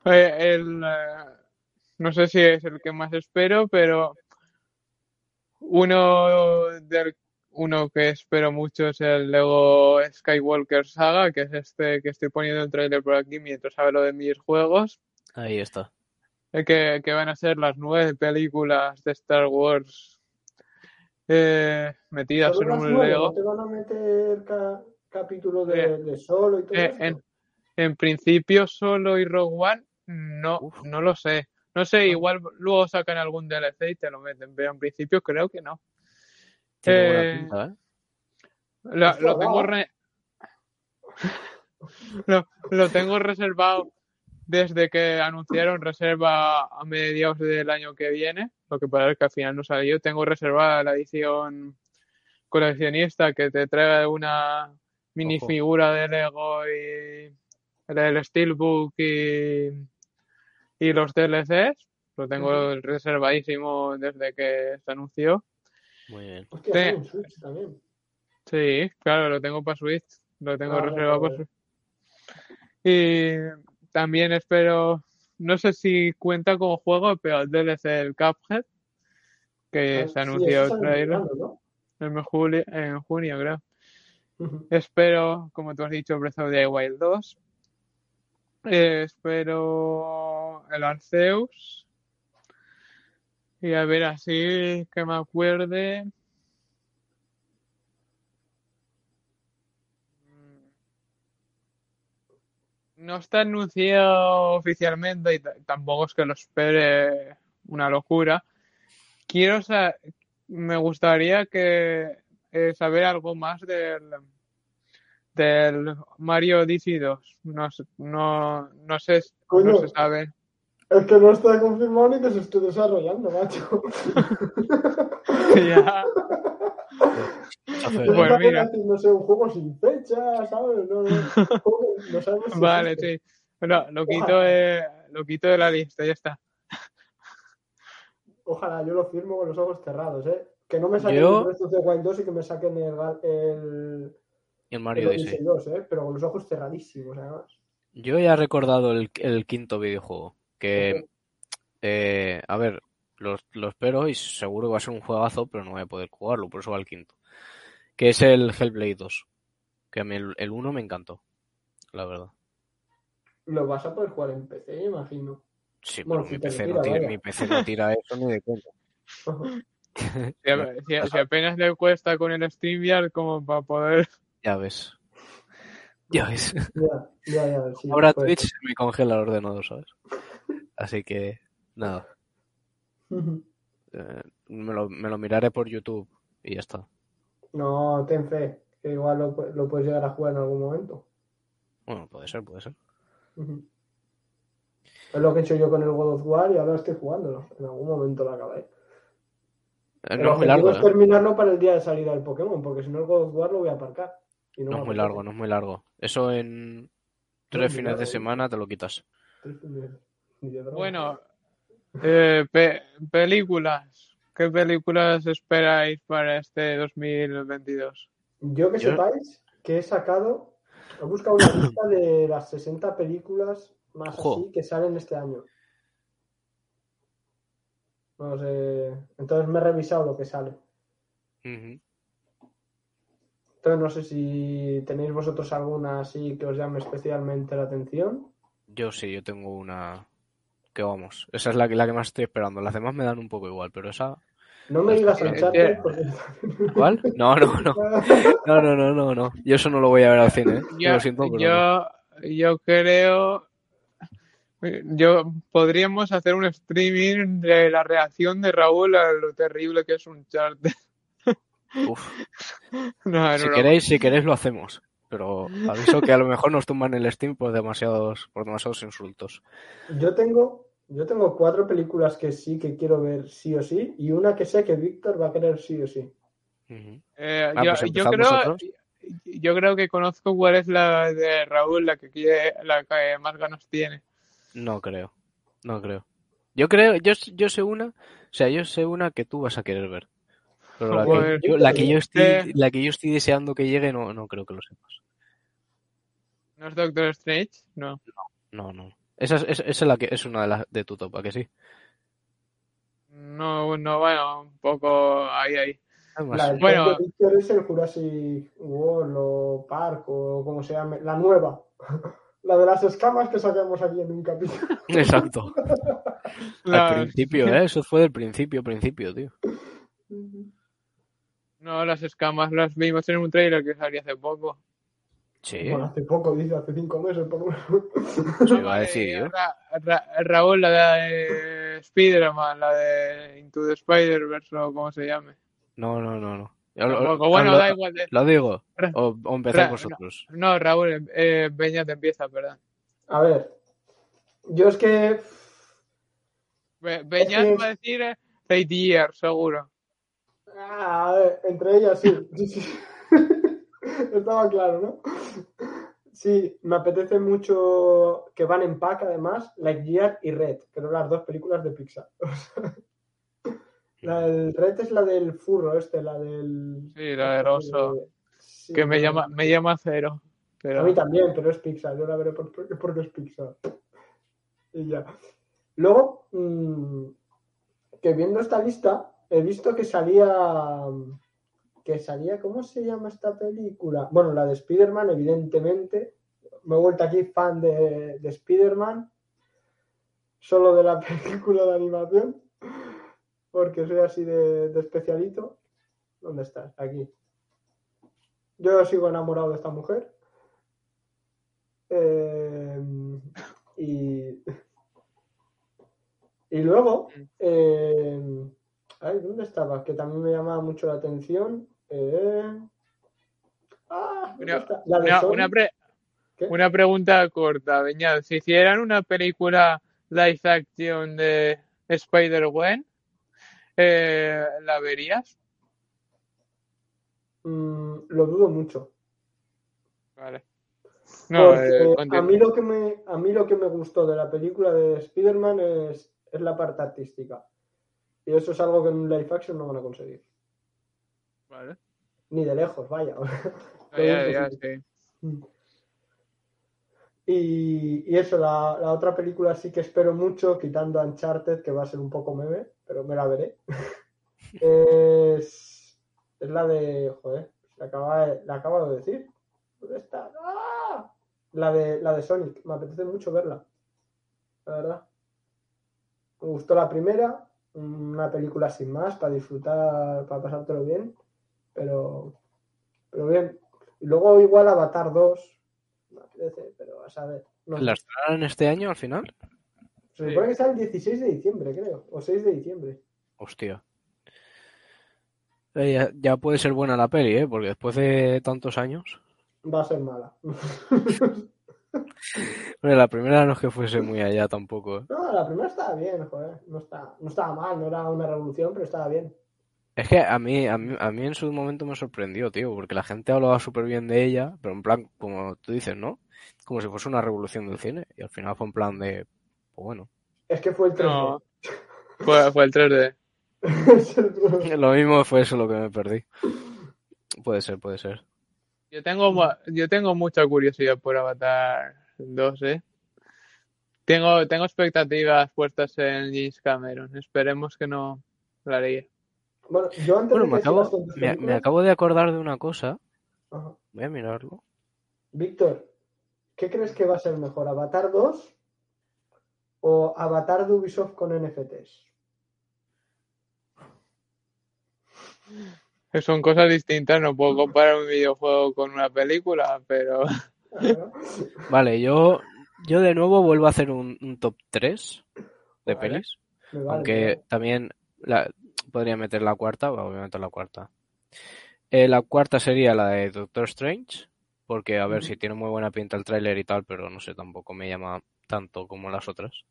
eh, el, eh, no sé si es el que más espero, pero uno del uno que espero mucho es el Lego Skywalker Saga, que es este que estoy poniendo el trailer por aquí mientras hablo de mis juegos, Ahí está. eh, que, que van a ser las nueve películas de Star Wars eh, metidas en un nueve, Lego. ¿No te van a meter ca- capítulo de, Eh, de solo y todo Eh, eso? en, en principio solo y Rogue One, no, Uf. no lo sé. No sé, igual luego sacan algún DLC y te lo meten, pero en principio creo que no. Eh, pinta, ¿eh? Lo, tengo va. re- [LAUGHS] lo, lo tengo reservado desde que anunciaron reserva a mediados del año que viene, lo que pasa es que al final no salió. Tengo reservada la edición coleccionista que te trae una minifigura de Lego y el Steelbook y, y los DLCs, Lo tengo reservadísimo desde que se anunció. Muy bien. Hostia, Sí. Switch también. Sí, claro, lo tengo para Switch. Lo tengo Ah, reservado para Switch. Y también espero, no sé si cuenta como juego, pero el DLC del Cuphead, que Ah, se sí, anunció eso el trailer en julio, en junio, creo. Espero, como tú has dicho, Breath of the Wild 2. Eh, espero el Arceus. Y a ver, así que me acuerde. No está anunciado oficialmente y tampoco es que lo espere una locura. Quiero sa- me gustaría que eh, saber algo más del del Mario Odyssey 2. No, sé- no, no sé, no Coño. se sabe. Es que no está confirmado ni que se esté desarrollando, macho. [LAUGHS] Ya. Pues también mira. no sé, un juego sin fecha, ¿sabes? No, no, no sabemos si Vale, existe. sí. No, lo quito de, lo quito de la lista, ya está. Ojalá yo lo firmo con los ojos cerrados, ¿eh? Que no me saquen Yo- el of the Wild 2 y que me saquen el, el, Y el Mario Odyssey Odyssey. 2, ¿eh? Pero con los ojos cerradísimos, además. Yo ya he recordado el, el quinto videojuego. Que, eh, a ver, lo, lo espero y seguro que va a ser un juegazo, pero no voy a poder jugarlo, por eso va el quinto. Que es el Hellblade 2. Que a mí el, el 1 me encantó, la verdad. Lo vas a poder jugar en PC, imagino. Sí, Bueno, pero si mi PC, tira, no tira, mi PC no tira eso ni de cuenta. Si, [LAUGHS] si- si apenas le cuesta con el StreamYard como para poder... Ya ves. Ya ves. Ya, ya, ya. Sí, Ahora pues. Twitch me congela el ordenador, ¿sabes? Así que, nada. eh, me, lo, me lo miraré por YouTube y ya está. No, ten fe, que igual lo, lo puedes llegar a jugar en algún momento. Bueno, puede ser, puede ser. Es lo que he hecho yo con el God of War y ahora estoy jugándolo. En algún momento lo acabaré. El No muy objetivo largo, es ¿eh? terminarlo para el día de salida del Pokémon, porque si no el God of War lo voy a aparcar. Y no es muy largo, no es muy largo. Eso en tres fines de semana te lo quitas. Bueno, eh, pe- películas. ¿Qué películas esperáis para este 2022? Yo que Yo- sepáis que he sacado, he buscado una lista de las 60 películas más así que salen este año. No sé. Entonces me he revisado lo que sale. Entonces no sé si tenéis vosotros alguna así que os llame especialmente la atención. Yo sí, yo tengo una que vamos. Esa es la que, la que más estoy esperando. Las demás me dan un poco igual, pero esa. No me digas Uncharted eh, porque... [LAUGHS] ¿Cuál? No, no, no. [LAUGHS] No, no, no, no, no. Yo eso no lo voy a ver al cine, ¿eh? Yo, Lo siento, pero no. yo, yo creo. Yo podríamos hacer un streaming de la reacción de Raúl a lo terrible que es un chart. Uf. [LAUGHS] No, Si queréis, si queréis lo hacemos. Pero aviso que a lo mejor nos tumban el Steam por demasiados, por demasiados insultos. Yo tengo, yo tengo cuatro películas que sí que quiero ver sí o sí y una que sé que Víctor va a querer sí o sí. Eh, Ah, yo, pues yo creo, yo creo que conozco cuál es la de Raúl, la que quiere, la que más ganas tiene. No creo. No creo. Yo creo, yo, yo sé una, o sea, yo sé una que tú vas a querer ver. Pero la que yo, la que yo estoy, la que yo estoy deseando que llegue, no, no creo que lo sepas. ¿No es Doctor Strange? No. No, no. Esa es, esa- es la que es una de las de tu topa, que sí. No, no, bueno, un poco ahí, ahí. Además, La del Bueno. es el Jurassic World o Park o como se llame, la nueva. [LAUGHS] La de las escamas que sacamos aquí en un capítulo. [LAUGHS] Exacto. [LAUGHS] Al principio, ¿eh? Eso fue del principio, principio, tío. No, las escamas las vimos en un trailer que salió hace poco. Sí. Bueno, hace poco, dice, hace cinco meses por lo menos. Eso iba a Eh, decir. Ra- Ra- Raúl, la de Spider-Man, la de Into the Spider-Verse o como se llame. No, no, no, no. Tampoco. Bueno, lo- da igual. de- lo digo. O, o empezáis vosotros. No, Raúl, eh, Peña te empieza, perdón. A ver, yo es que Be- Beñat que- va a decir eh, Fate Year, seguro. Ah, a ver, entre ellas sí. [LAUGHS] sí, sí. [LAUGHS] Estaba claro, ¿no? Sí, me apetece mucho que van en pack además, Lightyear y Red, que son las dos películas de Pixar. [LAUGHS] la del Red es la del furro este, la del... Sí, la del oso. Sí, que me llama, me llama cero. Pero... A mí también, pero es Pixar, yo la veré por- por- porque es Pixar. Y ya. Luego, mm, que viendo esta lista, he visto que salía. Que salía, ¿cómo se llama esta película? Bueno, la de Spider-Man, evidentemente. Me he vuelto aquí fan de, de Spider-Man. Solo de la [LAUGHS] película de animación. Porque soy así de, de especialito. ¿Dónde estás? Aquí. Yo sigo enamorado de esta mujer. Eh, y, y luego, eh, ay, ¿dónde estaba? Que también me llamaba mucho la atención. eh, ah, ¿dónde Una- está? La de Una, Sonic. una, pre- ¿Qué? una pregunta corta, Beñat. Si hicieran una película live action de Spider-Gwen, eh, ¿la verías? Mm, lo dudo mucho. Vale. No, Porque eh, a mí lo que me a mí lo que me gustó de la película de Spider-Man es, es la parte artística. Y eso es algo que en un live action no van a conseguir. Vale. Ni de lejos, vaya. [LAUGHS] Ah, ya, ya, sí. Y, y eso, la, la otra película sí que espero mucho, quitando Uncharted, que va a ser un poco meme, pero me la veré. [LAUGHS] es, es la de. Joder, la acaba la acabo de decir. ¿Dónde está? ¡Ah! La de, la de Sonic. Me apetece mucho verla. La verdad. Me gustó la primera. Una película sin más, para disfrutar, para pasártelo bien. Pero, pero bien. Y luego igual Avatar 2. Me apetece, pero a saber. No. ¿La estrenaron este año al final? Se supone que sale el 16 de diciembre, creo. O 6 de diciembre. Hostia. Eh, ya, ya puede ser buena la peli, ¿eh? Porque después de tantos años... Va a ser mala. [LAUGHS] La primera no es que fuese muy allá tampoco, ¿eh? no, la primera estaba bien, joder. No, está, no estaba mal, no era una revolución, pero estaba bien. Es que a mí, a mí, a mí en su momento me sorprendió, tío, porque la gente hablaba súper bien de ella, pero en plan, como tú dices, ¿no? Como si fuese una revolución del cine. Y al final fue en plan de, pues bueno. Es que fue el 3D. No, fue, fue el 3D. [LAUGHS] Es el problema. Lo mismo fue eso lo que me perdí. Puede ser, puede ser. Yo tengo, yo tengo mucha curiosidad por Avatar 2, ¿eh? Tengo, tengo expectativas puestas en James Cameron. Esperemos que no la haría. Bueno, yo antes Bueno, de me acabo, me, acabo de acordar de una cosa. Ajá. Voy a mirarlo. Víctor, ¿qué crees que va a ser mejor? ¿Avatar 2 o Avatar de Ubisoft con NFTs? Que son cosas distintas, no puedo comparar un videojuego con una película, pero. [LAUGHS] Vale, yo, yo de nuevo vuelvo a hacer un, un top 3 de Vale. pelis. Vale, Aunque vale. también la, podría meter la cuarta, bueno, voy a meter la cuarta. Eh, la cuarta sería la de Doctor Strange, porque a ver si tiene muy buena pinta el tráiler y tal, pero no sé, tampoco me llama tanto como las otras.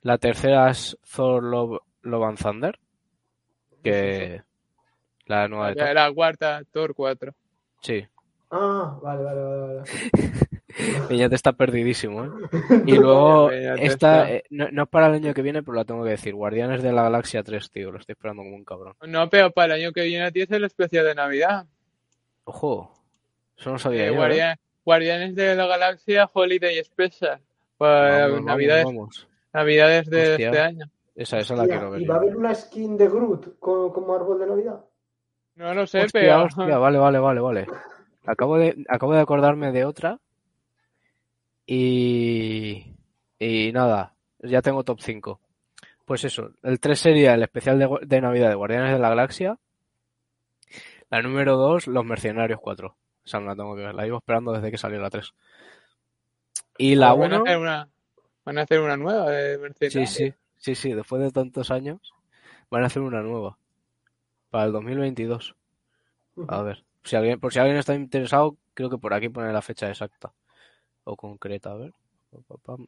La tercera es Thor Love, Love and Thunder, que la nueva de Thor. la cuarta, Thor 4. Sí, Ah, vale, vale, vale. vale. [LAUGHS] Peñate está perdidísimo, ¿eh? Y luego, esta, eh, no, no es para el año que viene, pero la tengo que decir. Guardianes de la Galaxia 3, tío, lo estoy esperando como un cabrón. No, pero para el año que viene tienes el especial de Navidad. Ojo, eso no sabía Eh, yo, ¿eh? Guardia- Guardianes de la Galaxia Holiday Special. Para Vamos, vamos, Navidades, vamos. Navidades de Hostia. este año. Esa, esa la Hostia, quiero ver. ¿Y va a haber una skin de Groot co- como árbol de Navidad? No lo sé, Hostia, pero hostia, vale, vale, vale, vale. Acabo de, acabo de acordarme de otra. Y. Y nada, ya tengo top 5. Pues eso, el 3 sería el especial de, de Navidad de Guardianes de la Galaxia. La número 2, Los Mercenarios 4. Esa no la tengo que ver, la llevo esperando desde que salió la 3. Y la Ah, van a 1. hacer una, van a hacer una nueva de Sí, Mercenarios. sí, sí, sí, después de tantos años van a hacer una nueva. Para el 2022. A ver, si alguien, por si alguien está interesado, creo que por aquí pone la fecha exacta o concreta. A ver,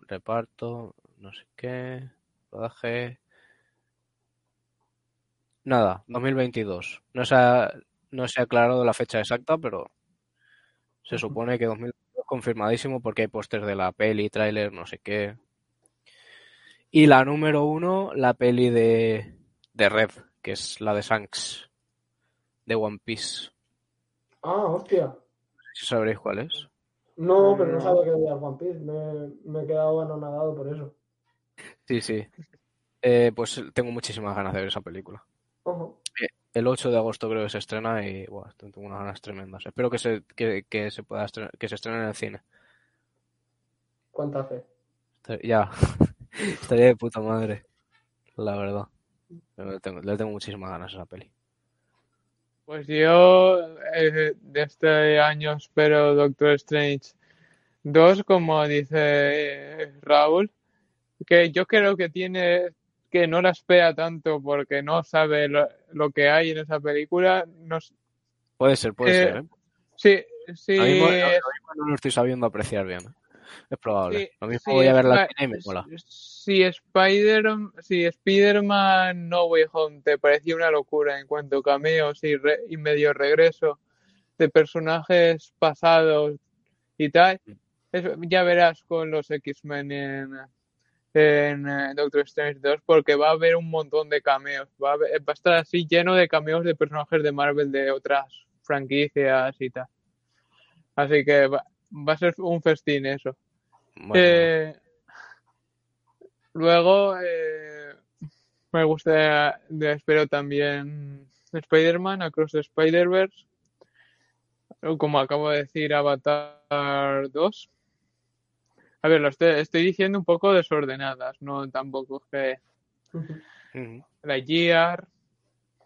reparto, no sé qué, rodaje. Nada, 2022. No se ha, no se ha aclarado la fecha exacta, pero se supone que 2022 confirmadísimo porque hay pósters de la peli, tráiler, no sé qué. Y la número uno, la peli de, de Red, que es la de Shanks, de One Piece. Ah, hostia. Si sabréis cuál es. No, pero no sabía que veía One Piece. Me, me he quedado anonadado por eso. Sí, sí. Eh, pues tengo muchísimas ganas de ver esa película. Ojo. El 8 de agosto creo que se estrena y buah, tengo unas ganas tremendas. Espero que se, que, que se pueda estrenar- que se estrene en el cine. ¿Cuánta fe? Ya, [LAUGHS] estaría de puta madre, la verdad. Pero Le tengo, le tengo muchísimas ganas a esa peli. Pues yo eh, de este año espero Doctor Strange 2, como dice eh, Raúl, que yo creo que tiene que no la espera tanto porque no sabe lo, lo que hay en esa película. No, Puede ser, puede Eh, ser, sí, sí, es- mismo no lo estoy sabiendo apreciar bien. Es probable. Sí, lo mismo sí, voy a ver la y me mola. Si Spider, si Spider-Man No Way Home te parecía una locura en cuanto a cameos y, re- y medio regreso de personajes pasados y tal, eso ya verás con los X-Men en, en eh, Doctor Strange 2 porque va a haber un montón de cameos. Va a, haber- va a estar así lleno de cameos de personajes de Marvel de otras franquicias y tal. Así que va, va a ser un festín eso. Bueno, Eh, luego eh, me gusta, espero también Spider-Man, Across the Spider-Verse, o como acabo de decir, Avatar 2. A ver, lo estoy, estoy diciendo un poco desordenadas, no tampoco es que la Gear,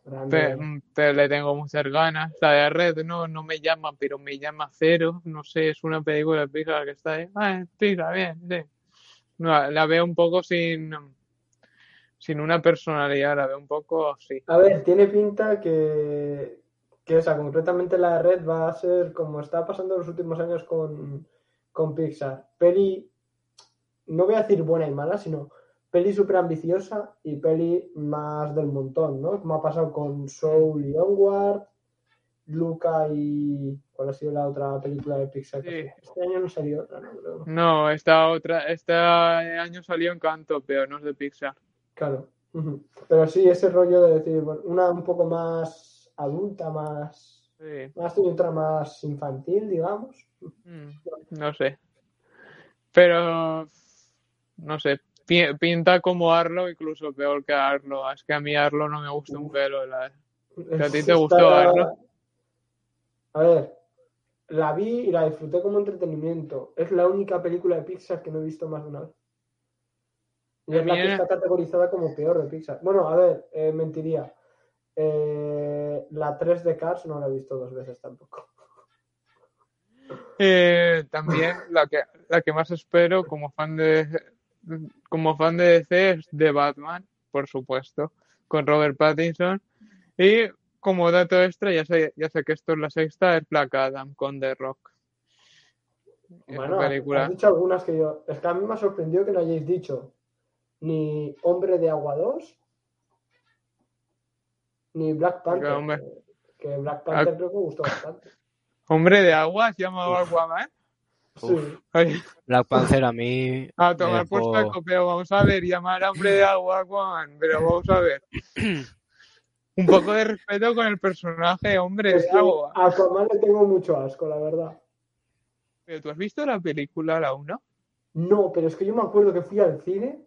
Grande. pero le tengo muchas ganas. La de Red no, no me llama, pero me llama cero. No sé, es una película de Pixar que está ahí. Ah, Pixar, bien, sí. No, la veo un poco sin, sin una personalidad, la veo un poco así. A ver, tiene pinta que, que esa, concretamente la de Red, va a ser como está pasando los últimos años con, con Pixar. Peli, no voy a decir buena y mala, sino peli súper ambiciosa y peli más del montón, ¿no? Como ha pasado con Soul y Onward, Luca y... ¿Cuál ha sido la otra película de Pixar? que Sí. Este año no salió otra, ¿no? Creo. No, esta otra, este año salió Encanto, pero no es de Pixar. Claro. Pero sí, ese rollo de decir, bueno, una un poco más adulta, más, Sí. más otra más infantil, digamos. Mm, No sé. Pero, no sé, pinta como Arlo, incluso peor que Arlo. Es que a mí Arlo no me gusta un pelo. la- ¿A ti te gustó, Arlo? A ver, la vi y la disfruté como entretenimiento. Es la única película de Pixar que no he visto más de una vez. Y es la que está categorizada como peor de Pixar. Bueno, a ver, eh, mentiría. Eh, la 3 de Cars no la he visto dos veces tampoco. Eh, también la que, la que más espero como fan de como fan de DC es de Batman, por supuesto, con Robert Pattinson. Y como dato extra, ya sé, ya sé que esto es la sexta, es Black Adam con The Rock. Bueno, película. has dicho algunas que yo. Es que a mí me ha sorprendido que no hayáis dicho ni Hombre de Agua 2 ni Black Panther. que Black Panther Ah. creo que gustó bastante. Hombre de agua, se llamaba Aquaman. Sí. Uf. Black Panther a mí A tomar por saco, pero vamos a ver, llamar a hombre de agua Aquaman, pero vamos a ver. [CLEARS THROAT] Un poco de respeto con el personaje hombre Es de que agua. a Aquaman le tengo mucho asco, la verdad. ¿Pero tú has visto la película, la 1? No, pero es que yo me acuerdo que fui al cine,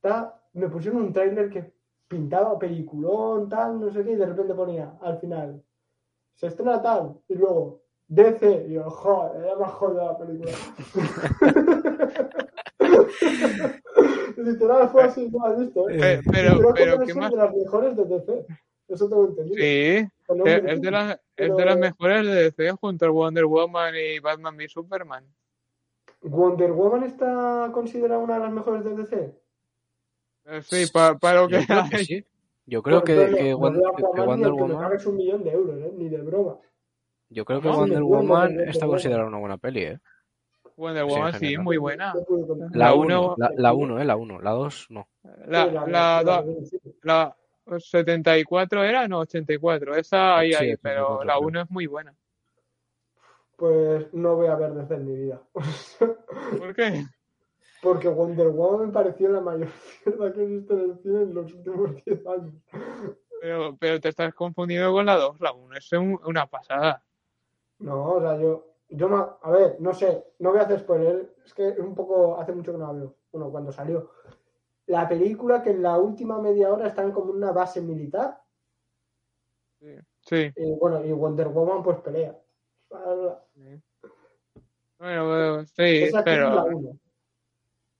ta- me pusieron un tráiler que pintaba peliculón, tal, no sé qué, y de repente ponía al final, se estrena tal, y luego, DC, y yo, joder, era más jodida la película. [LAUGHS] Literal fue así, ¿no has visto? eh? Pero, creo que pero, debe ¿qué ser más? de las mejores de DC. Eso tengo entendido. Sí, es, sí. es de las, es de las mejores de DC junto a Wonder Woman y Batman v Superman. ¿Wonder Woman está considerada una de las mejores de DC? Eh, Sí, pa- para lo que Yo creo que sí. Yo creo Pues ni Wonder aunque me Woman, pagues un millón de euros, ¿eh? Ni de broma. Yo creo que ¿Cómo? Wonder Woman está considerada una buena peli, ¿eh? Wonder Woman, sí, muy buena. La La 1, uno- la, la 1, ¿eh? La 1, la 2 no. La, la, la- la- sí. la 74 era, no, 84. Esa ahí, Sí, ahí, 84 pero la creo. 1 es muy buena. pues no voy a ver en mi vida. [LAUGHS] ¿Por qué? Porque Wonder Woman me pareció la mayor [LAUGHS] mierda que he visto en el cine en los últimos 10 años. Pero, pero te estás confundiendo con la 2, la 1 es un- una pasada. No, o sea, yo, yo no, a ver, no sé, no voy a hacer spoiler, es que es un poco, hace mucho que no la veo, bueno, cuando salió. La película que en la última media hora están como una base militar, Sí. y bueno, y Wonder Woman pues pelea. Bueno, bueno, sí, Esa actitud la pero... uno.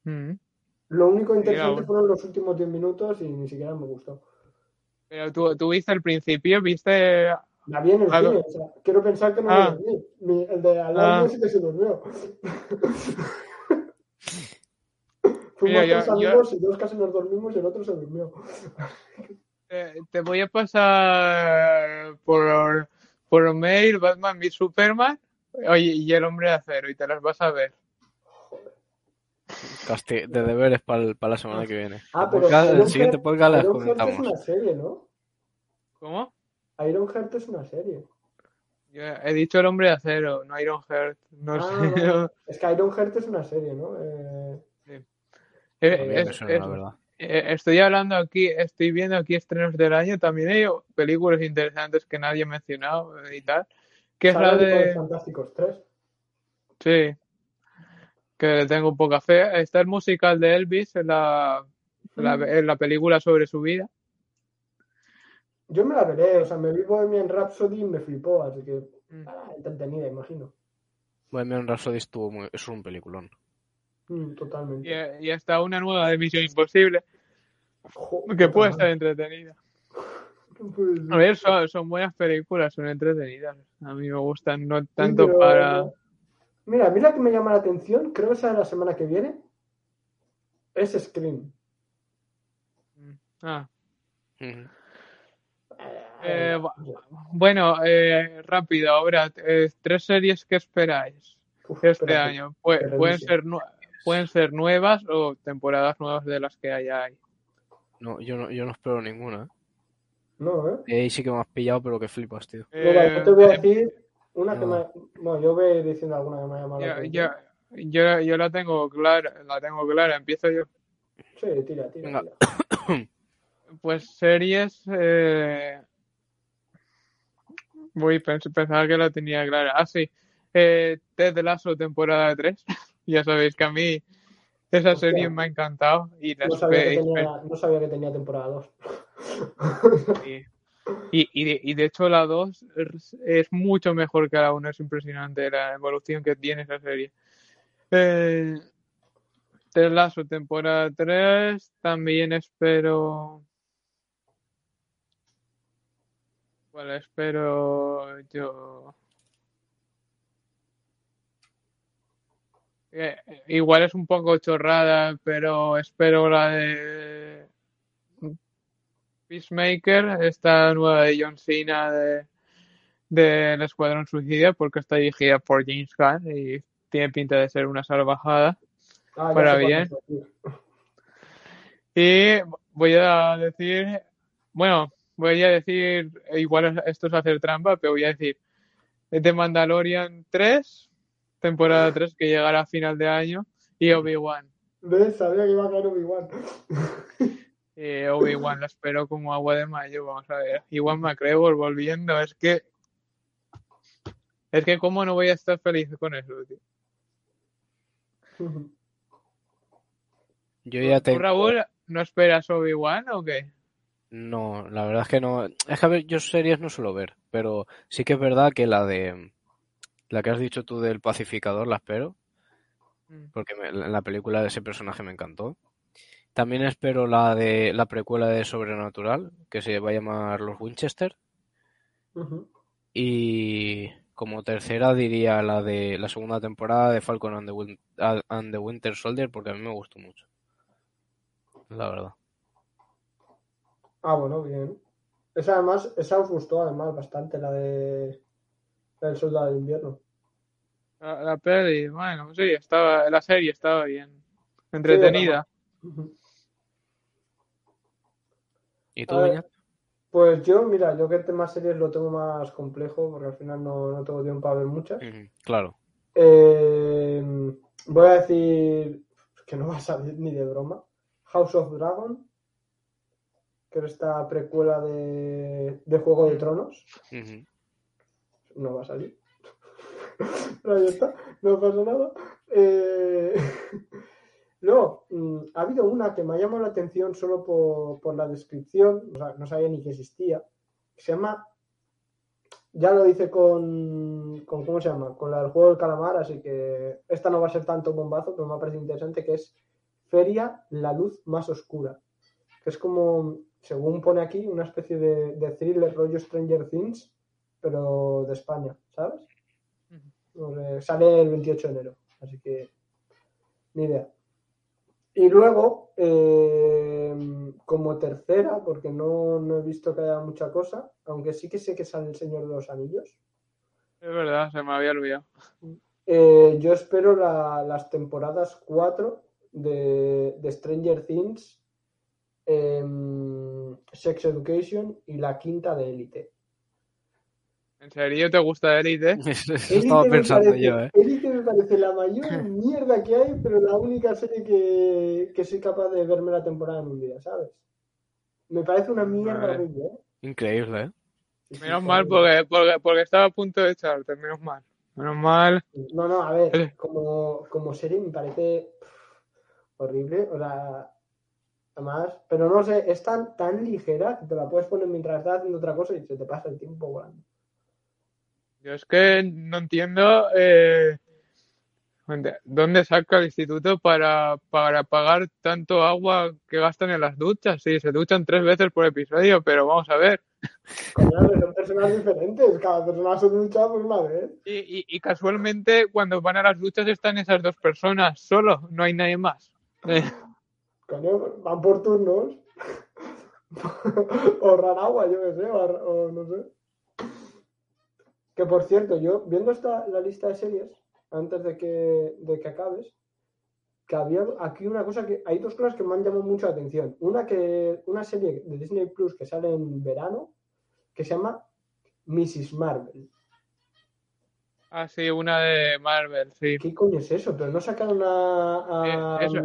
Mm. Lo único Sí, interesante la fueron los últimos 10 minutos y ni siquiera me gustó. Pero tú, tú viste el principio, viste... La vi en el Ah, cine, no. o sea, quiero pensar que no Ah. me dormí. Mi- el de al lado Ah. sí que se durmió. [LAUGHS] Fuimos Mira, tres yo- amigos y dos casi nos dormimos y el otro se durmió. Eh, te voy a pasar por, por mail Batman v Superman oye, y el hombre de acero y te las vas a ver. Casti- de deberes para la semana que viene. Ah, pero el siguiente podcast las es una serie, ¿no? ¿Cómo? Ironheart es una serie. Yo he dicho el hombre de acero, no Ironheart. No Ah, sé. [LAUGHS] Es que Ironheart es una serie, ¿no? Eh, Eh, mí me es- suena, es- la verdad. eh, estoy hablando aquí, estoy viendo aquí estrenos del año. También hay películas interesantes que nadie ha mencionado eh, y tal. Que es la de. Fantásticos 3. Sí. Que le tengo poca fe. Está el musical de Elvis en la, la, Mm. en la película sobre su vida. Yo me la veré, o sea, me vi Bohemian Rhapsody y me flipó, así que Mm. ah, entretenida, imagino. Bohemian Rhapsody estuvo muy... Es un peliculón. Mm, totalmente. Y, y está una nueva de Misión Imposible que puede estar entretenida. [LAUGHS] A ver, son, son buenas películas, son entretenidas. A mí me gustan, no tanto pero- para. Mira, a mí la que me llama la atención, creo que esa de la semana que viene, es Scream. Ah. Ujú. Eh, bu- bueno, eh, rápido, ahora, eh, tres series que esperáis Uf, este año. Pueden, ser nu- pueden ser nuevas o temporadas nuevas de las que haya ahí. No, yo no, yo no espero ninguna. No, ¿eh? Y ahí sí que me has pillado, pero que flipas, tío. Mira, yo te voy a decir una que no. me... Bueno, yo voy diciendo alguna que me ha llamado la yo, atención. yo, yo, yo la tengo clara, la tengo clara, empiezo yo. Sí, tira, tira, Venga. tira. [COUGHS] Pues series. Eh... Voy, pens- pensaba que la tenía clara. Ah, sí. Eh, Ted Lasso, temporada 3. [LAUGHS] ya sabéis que a mí esa Hostia. serie me ha encantado. Y, la No sabía, que tenía, no sabía que tenía temporada 2. espe- y, y, de, y de hecho la 2 es, es mucho mejor que la 1. Es impresionante la evolución que tiene esa serie. Eh, Ted Lasso, temporada 3. También espero. ¿Cuál espero yo? Eh, igual es un poco chorrada, pero espero la de Peacemaker, esta nueva de John Cena de del Escuadrón Suicida, porque está dirigida por James Gunn y tiene pinta de ser una salvajada. Ah, Para bien. Y voy a decir, bueno, voy a decir, igual esto es hacer trampa, pero voy a decir The Mandalorian 3, temporada 3 que llegará a final de año, y Obi-Wan. ¿Ves? Sabía que iba a caer Obi-Wan. [LAUGHS] Eh, Obi-Wan la espero como agua de mayo, vamos a ver. Igual McGregor volviendo, es que es que cómo no voy a estar feliz con eso, tío. [LAUGHS] Yo ya ¿Tú, tengo... Raúl, no esperas Obi-Wan o qué? No, la verdad es que no. Es que a ver, yo series no suelo ver, pero sí que es verdad que la de. La que has dicho tú del pacificador la espero, Mm. porque me- la película ese personaje me encantó. También espero la de la precuela de Sobrenatural, que se va a llamar Los Winchester. Y como tercera diría la de la segunda temporada de Falcon and the, Win- and the Winter Soldier, porque a mí me gustó mucho. La verdad. Ah, bueno, bien. Esa además, esa os gustó además bastante, la de la del Soldado de Invierno. La, la peli, bueno, sí, estaba, la serie estaba bien. Entretenida. ¿Y tú, ver? Pues yo, mira, yo que el tema series lo tengo más complejo porque al final no, no tengo tiempo para ver muchas. Claro. Eh, voy a decir que no va a salir ni de broma. House of Dragon, que es esta precuela de, de Juego de Tronos. Ujú. No va a salir. [LAUGHS] Ahí está, no pasa nada. Eh, [LAUGHS] Luego, mm, ha habido una que me ha llamado la atención solo por, por la descripción, o sea, no sabía ni que existía, que se llama, ya lo dice con, con, ¿cómo se llama? Con la del juego del calamar, así que esta no va a ser tanto bombazo, pero me ha parecido interesante, que es Feria, la luz más oscura, que es como, según pone aquí, una especie de, de thriller rollo Stranger Things, pero de España, ¿sabes? Sale el 28 de enero, así que ni idea. Y luego, eh, como tercera, porque no, no he visto que haya mucha cosa, aunque sí que sé que sale el Señor de los Anillos, Es verdad, se me había olvidado. eh, yo espero la- las temporadas 4 de, de Stranger Things, em, Sex Education y la quinta de Elite. ¿En serio te gusta Elite? [LAUGHS] Eso estaba pensando parece, yo, ¿eh? Elite me parece la mayor [LAUGHS] mierda que hay, pero la única serie que, que soy capaz de verme la temporada en un día, ¿sabes? Me parece una mierda horrible, ¿eh? Increíble, ¿eh? Menos mal porque, porque, porque estaba a punto de echarte, menos mal. Menos mal. No, no, a ver, como, como serie me parece pff, horrible, o sea, además, pero no sé, es tan, tan ligera que te la puedes poner mientras estás haciendo otra cosa y se te pasa el tiempo volando. Yo es que no entiendo eh, dónde saca el instituto para, para pagar tanto agua que gastan en las duchas. Sí, se duchan tres veces por episodio, pero vamos a ver. Pero son personas diferentes, cada persona se ducha por una vez. Y, y, y casualmente cuando van a las duchas están esas dos personas solo, no hay nadie más. [LAUGHS] Coño, van por turnos. [LAUGHS] Ahorrar agua, yo qué sé, o no sé. Que por cierto, yo viendo esta, la lista de series, antes de que, de que acabes, que había aquí una cosa que. Hay dos cosas que me han llamado mucho la atención. Una que. Una serie de Disney Plus que sale en verano, que se llama Mrs. Marvel. ah, sí, una de Marvel, sí. ¿Qué coño es eso? Pero no sacaron a, a, Eh, eso-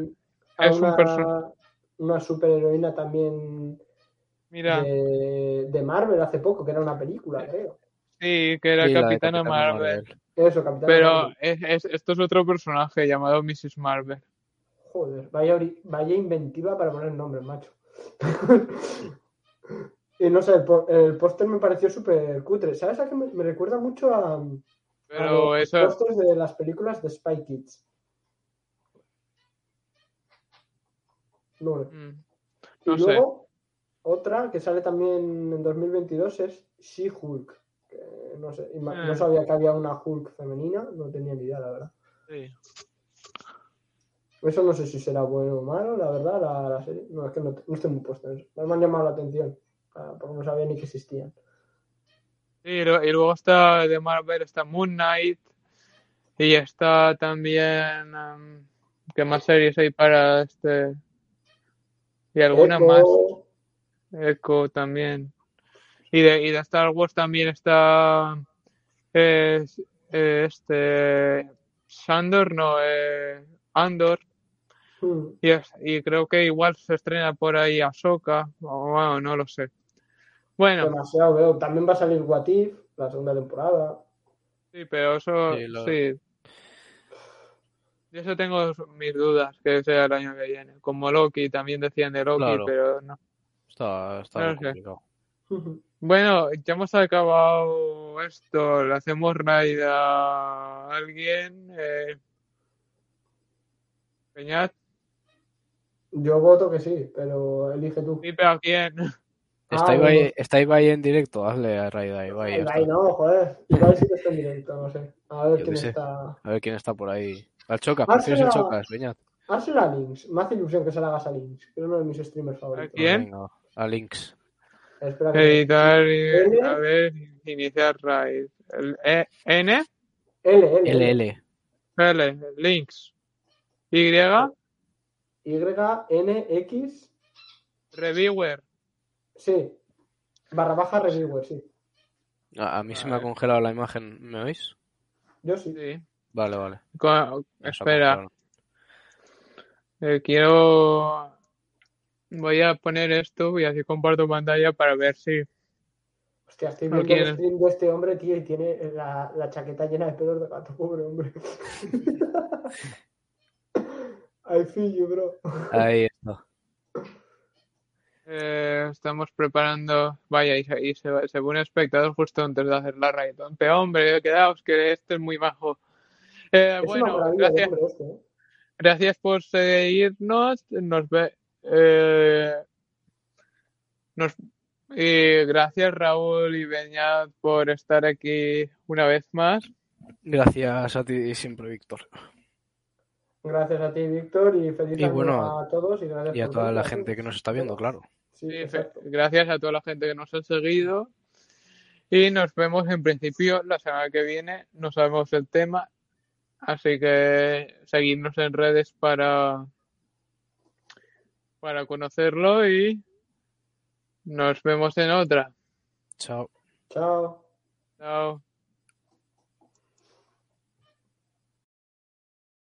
a es un una, perso- una superheroína también Mira, de, de Marvel hace poco, que era una película, creo. sí, que era Sí, Capitana Capitana Marvel. Eso, Capitán Pero Marvel. es, es- esto es otro personaje llamado Mrs. Marvel. Joder, vaya, vaya inventiva para poner nombres, macho. [LAUGHS] y no sé, el, el póster me pareció súper cutre. ¿Sabes a qué me, me recuerda mucho a, a Pero los eso, pósters de las películas de Spy Kids? No, mm, Y no sé. luego, otra que sale también en 2022 es She-Hulk. No, sé, Ah. no sabía que había una Hulk femenina, no tenía ni idea, la verdad. Sí. Eso no sé si será bueno o malo, la verdad, la, la serie. No, es que no, no estoy muy puesto en eso. No me han llamado la atención, ah, porque no sabía ni que existían. Y, y luego está de Marvel, está Moon Knight. Y está también. ¿Qué más series hay para este? Y alguna Echo, más. Echo también. Y de, y de Star Wars también está. eh, este. Sandor, no, eh, Andor. hmm, Y, es- y creo que igual se estrena por ahí Ahsoka. O bueno, no lo sé. Bueno, demasiado veo. También va a salir What If, la segunda temporada. sí, pero eso Sí, lo- sí. De eso tengo mis dudas que sea el año que viene. Como Loki, también decían de Loki, Claro. pero no. Está, está No complicado. [LAUGHS] Bueno, ya hemos acabado esto. Le hacemos raid a alguien. Eh... Peñat, Yo voto que sí, pero elige tú. dime a quién. Está Ah, Ibai, bueno. está Ibai en directo, hazle a Raid a Ibai. Ibai no, joder. Ibai sí que está en directo, no sé. A ver Yo quién está. A ver quién está por ahí. Al Chocas, ¿prefieres será- Chocas, Beñat? Hazle a Lynx. Me hace ilusión que se la hagas a Lynx. que es uno de mis streamers favoritos. quién? A Links. Espera que... Editar y a ver, iniciar raid. El E- N, L, L. L, links. Y, Y, N, X. reviewer. Sí. Barra baja reviewer, sí. A, a mí se me ha congelado la imagen, ¿me oís? Yo sí. Sí. Vale, vale. Espera, eh, quiero... Voy a poner esto y así comparto pantalla para ver si... Hostia, estoy viendo el stream de este hombre, tío, y tiene la, la chaqueta llena de pelos de gato, pobre hombre. I feel you, bro. Ahí [LAUGHS] está. eh, estamos preparando... Vaya, y se, y se, va- se ve un espectador justo antes de hacer la raid. Pero hombre, quedaos que este es muy bajo. Eh, Es bueno, gracias. este, ¿eh? Gracias por seguirnos. Nos ve. eh, nos, y gracias Raúl y Beñat por estar aquí una vez más. Gracias a ti siempre, Víctor. Gracias a ti, Víctor, y feliz Y año bueno, a todos y gracias Y a toda la gente que nos está viendo, claro. Sí, gracias a toda la gente que nos ha seguido. Y nos vemos en principio la semana que viene. No sabemos el tema. Así que seguidnos en redes para, para conocerlo y nos vemos en otra. Chao. Chao. Chao.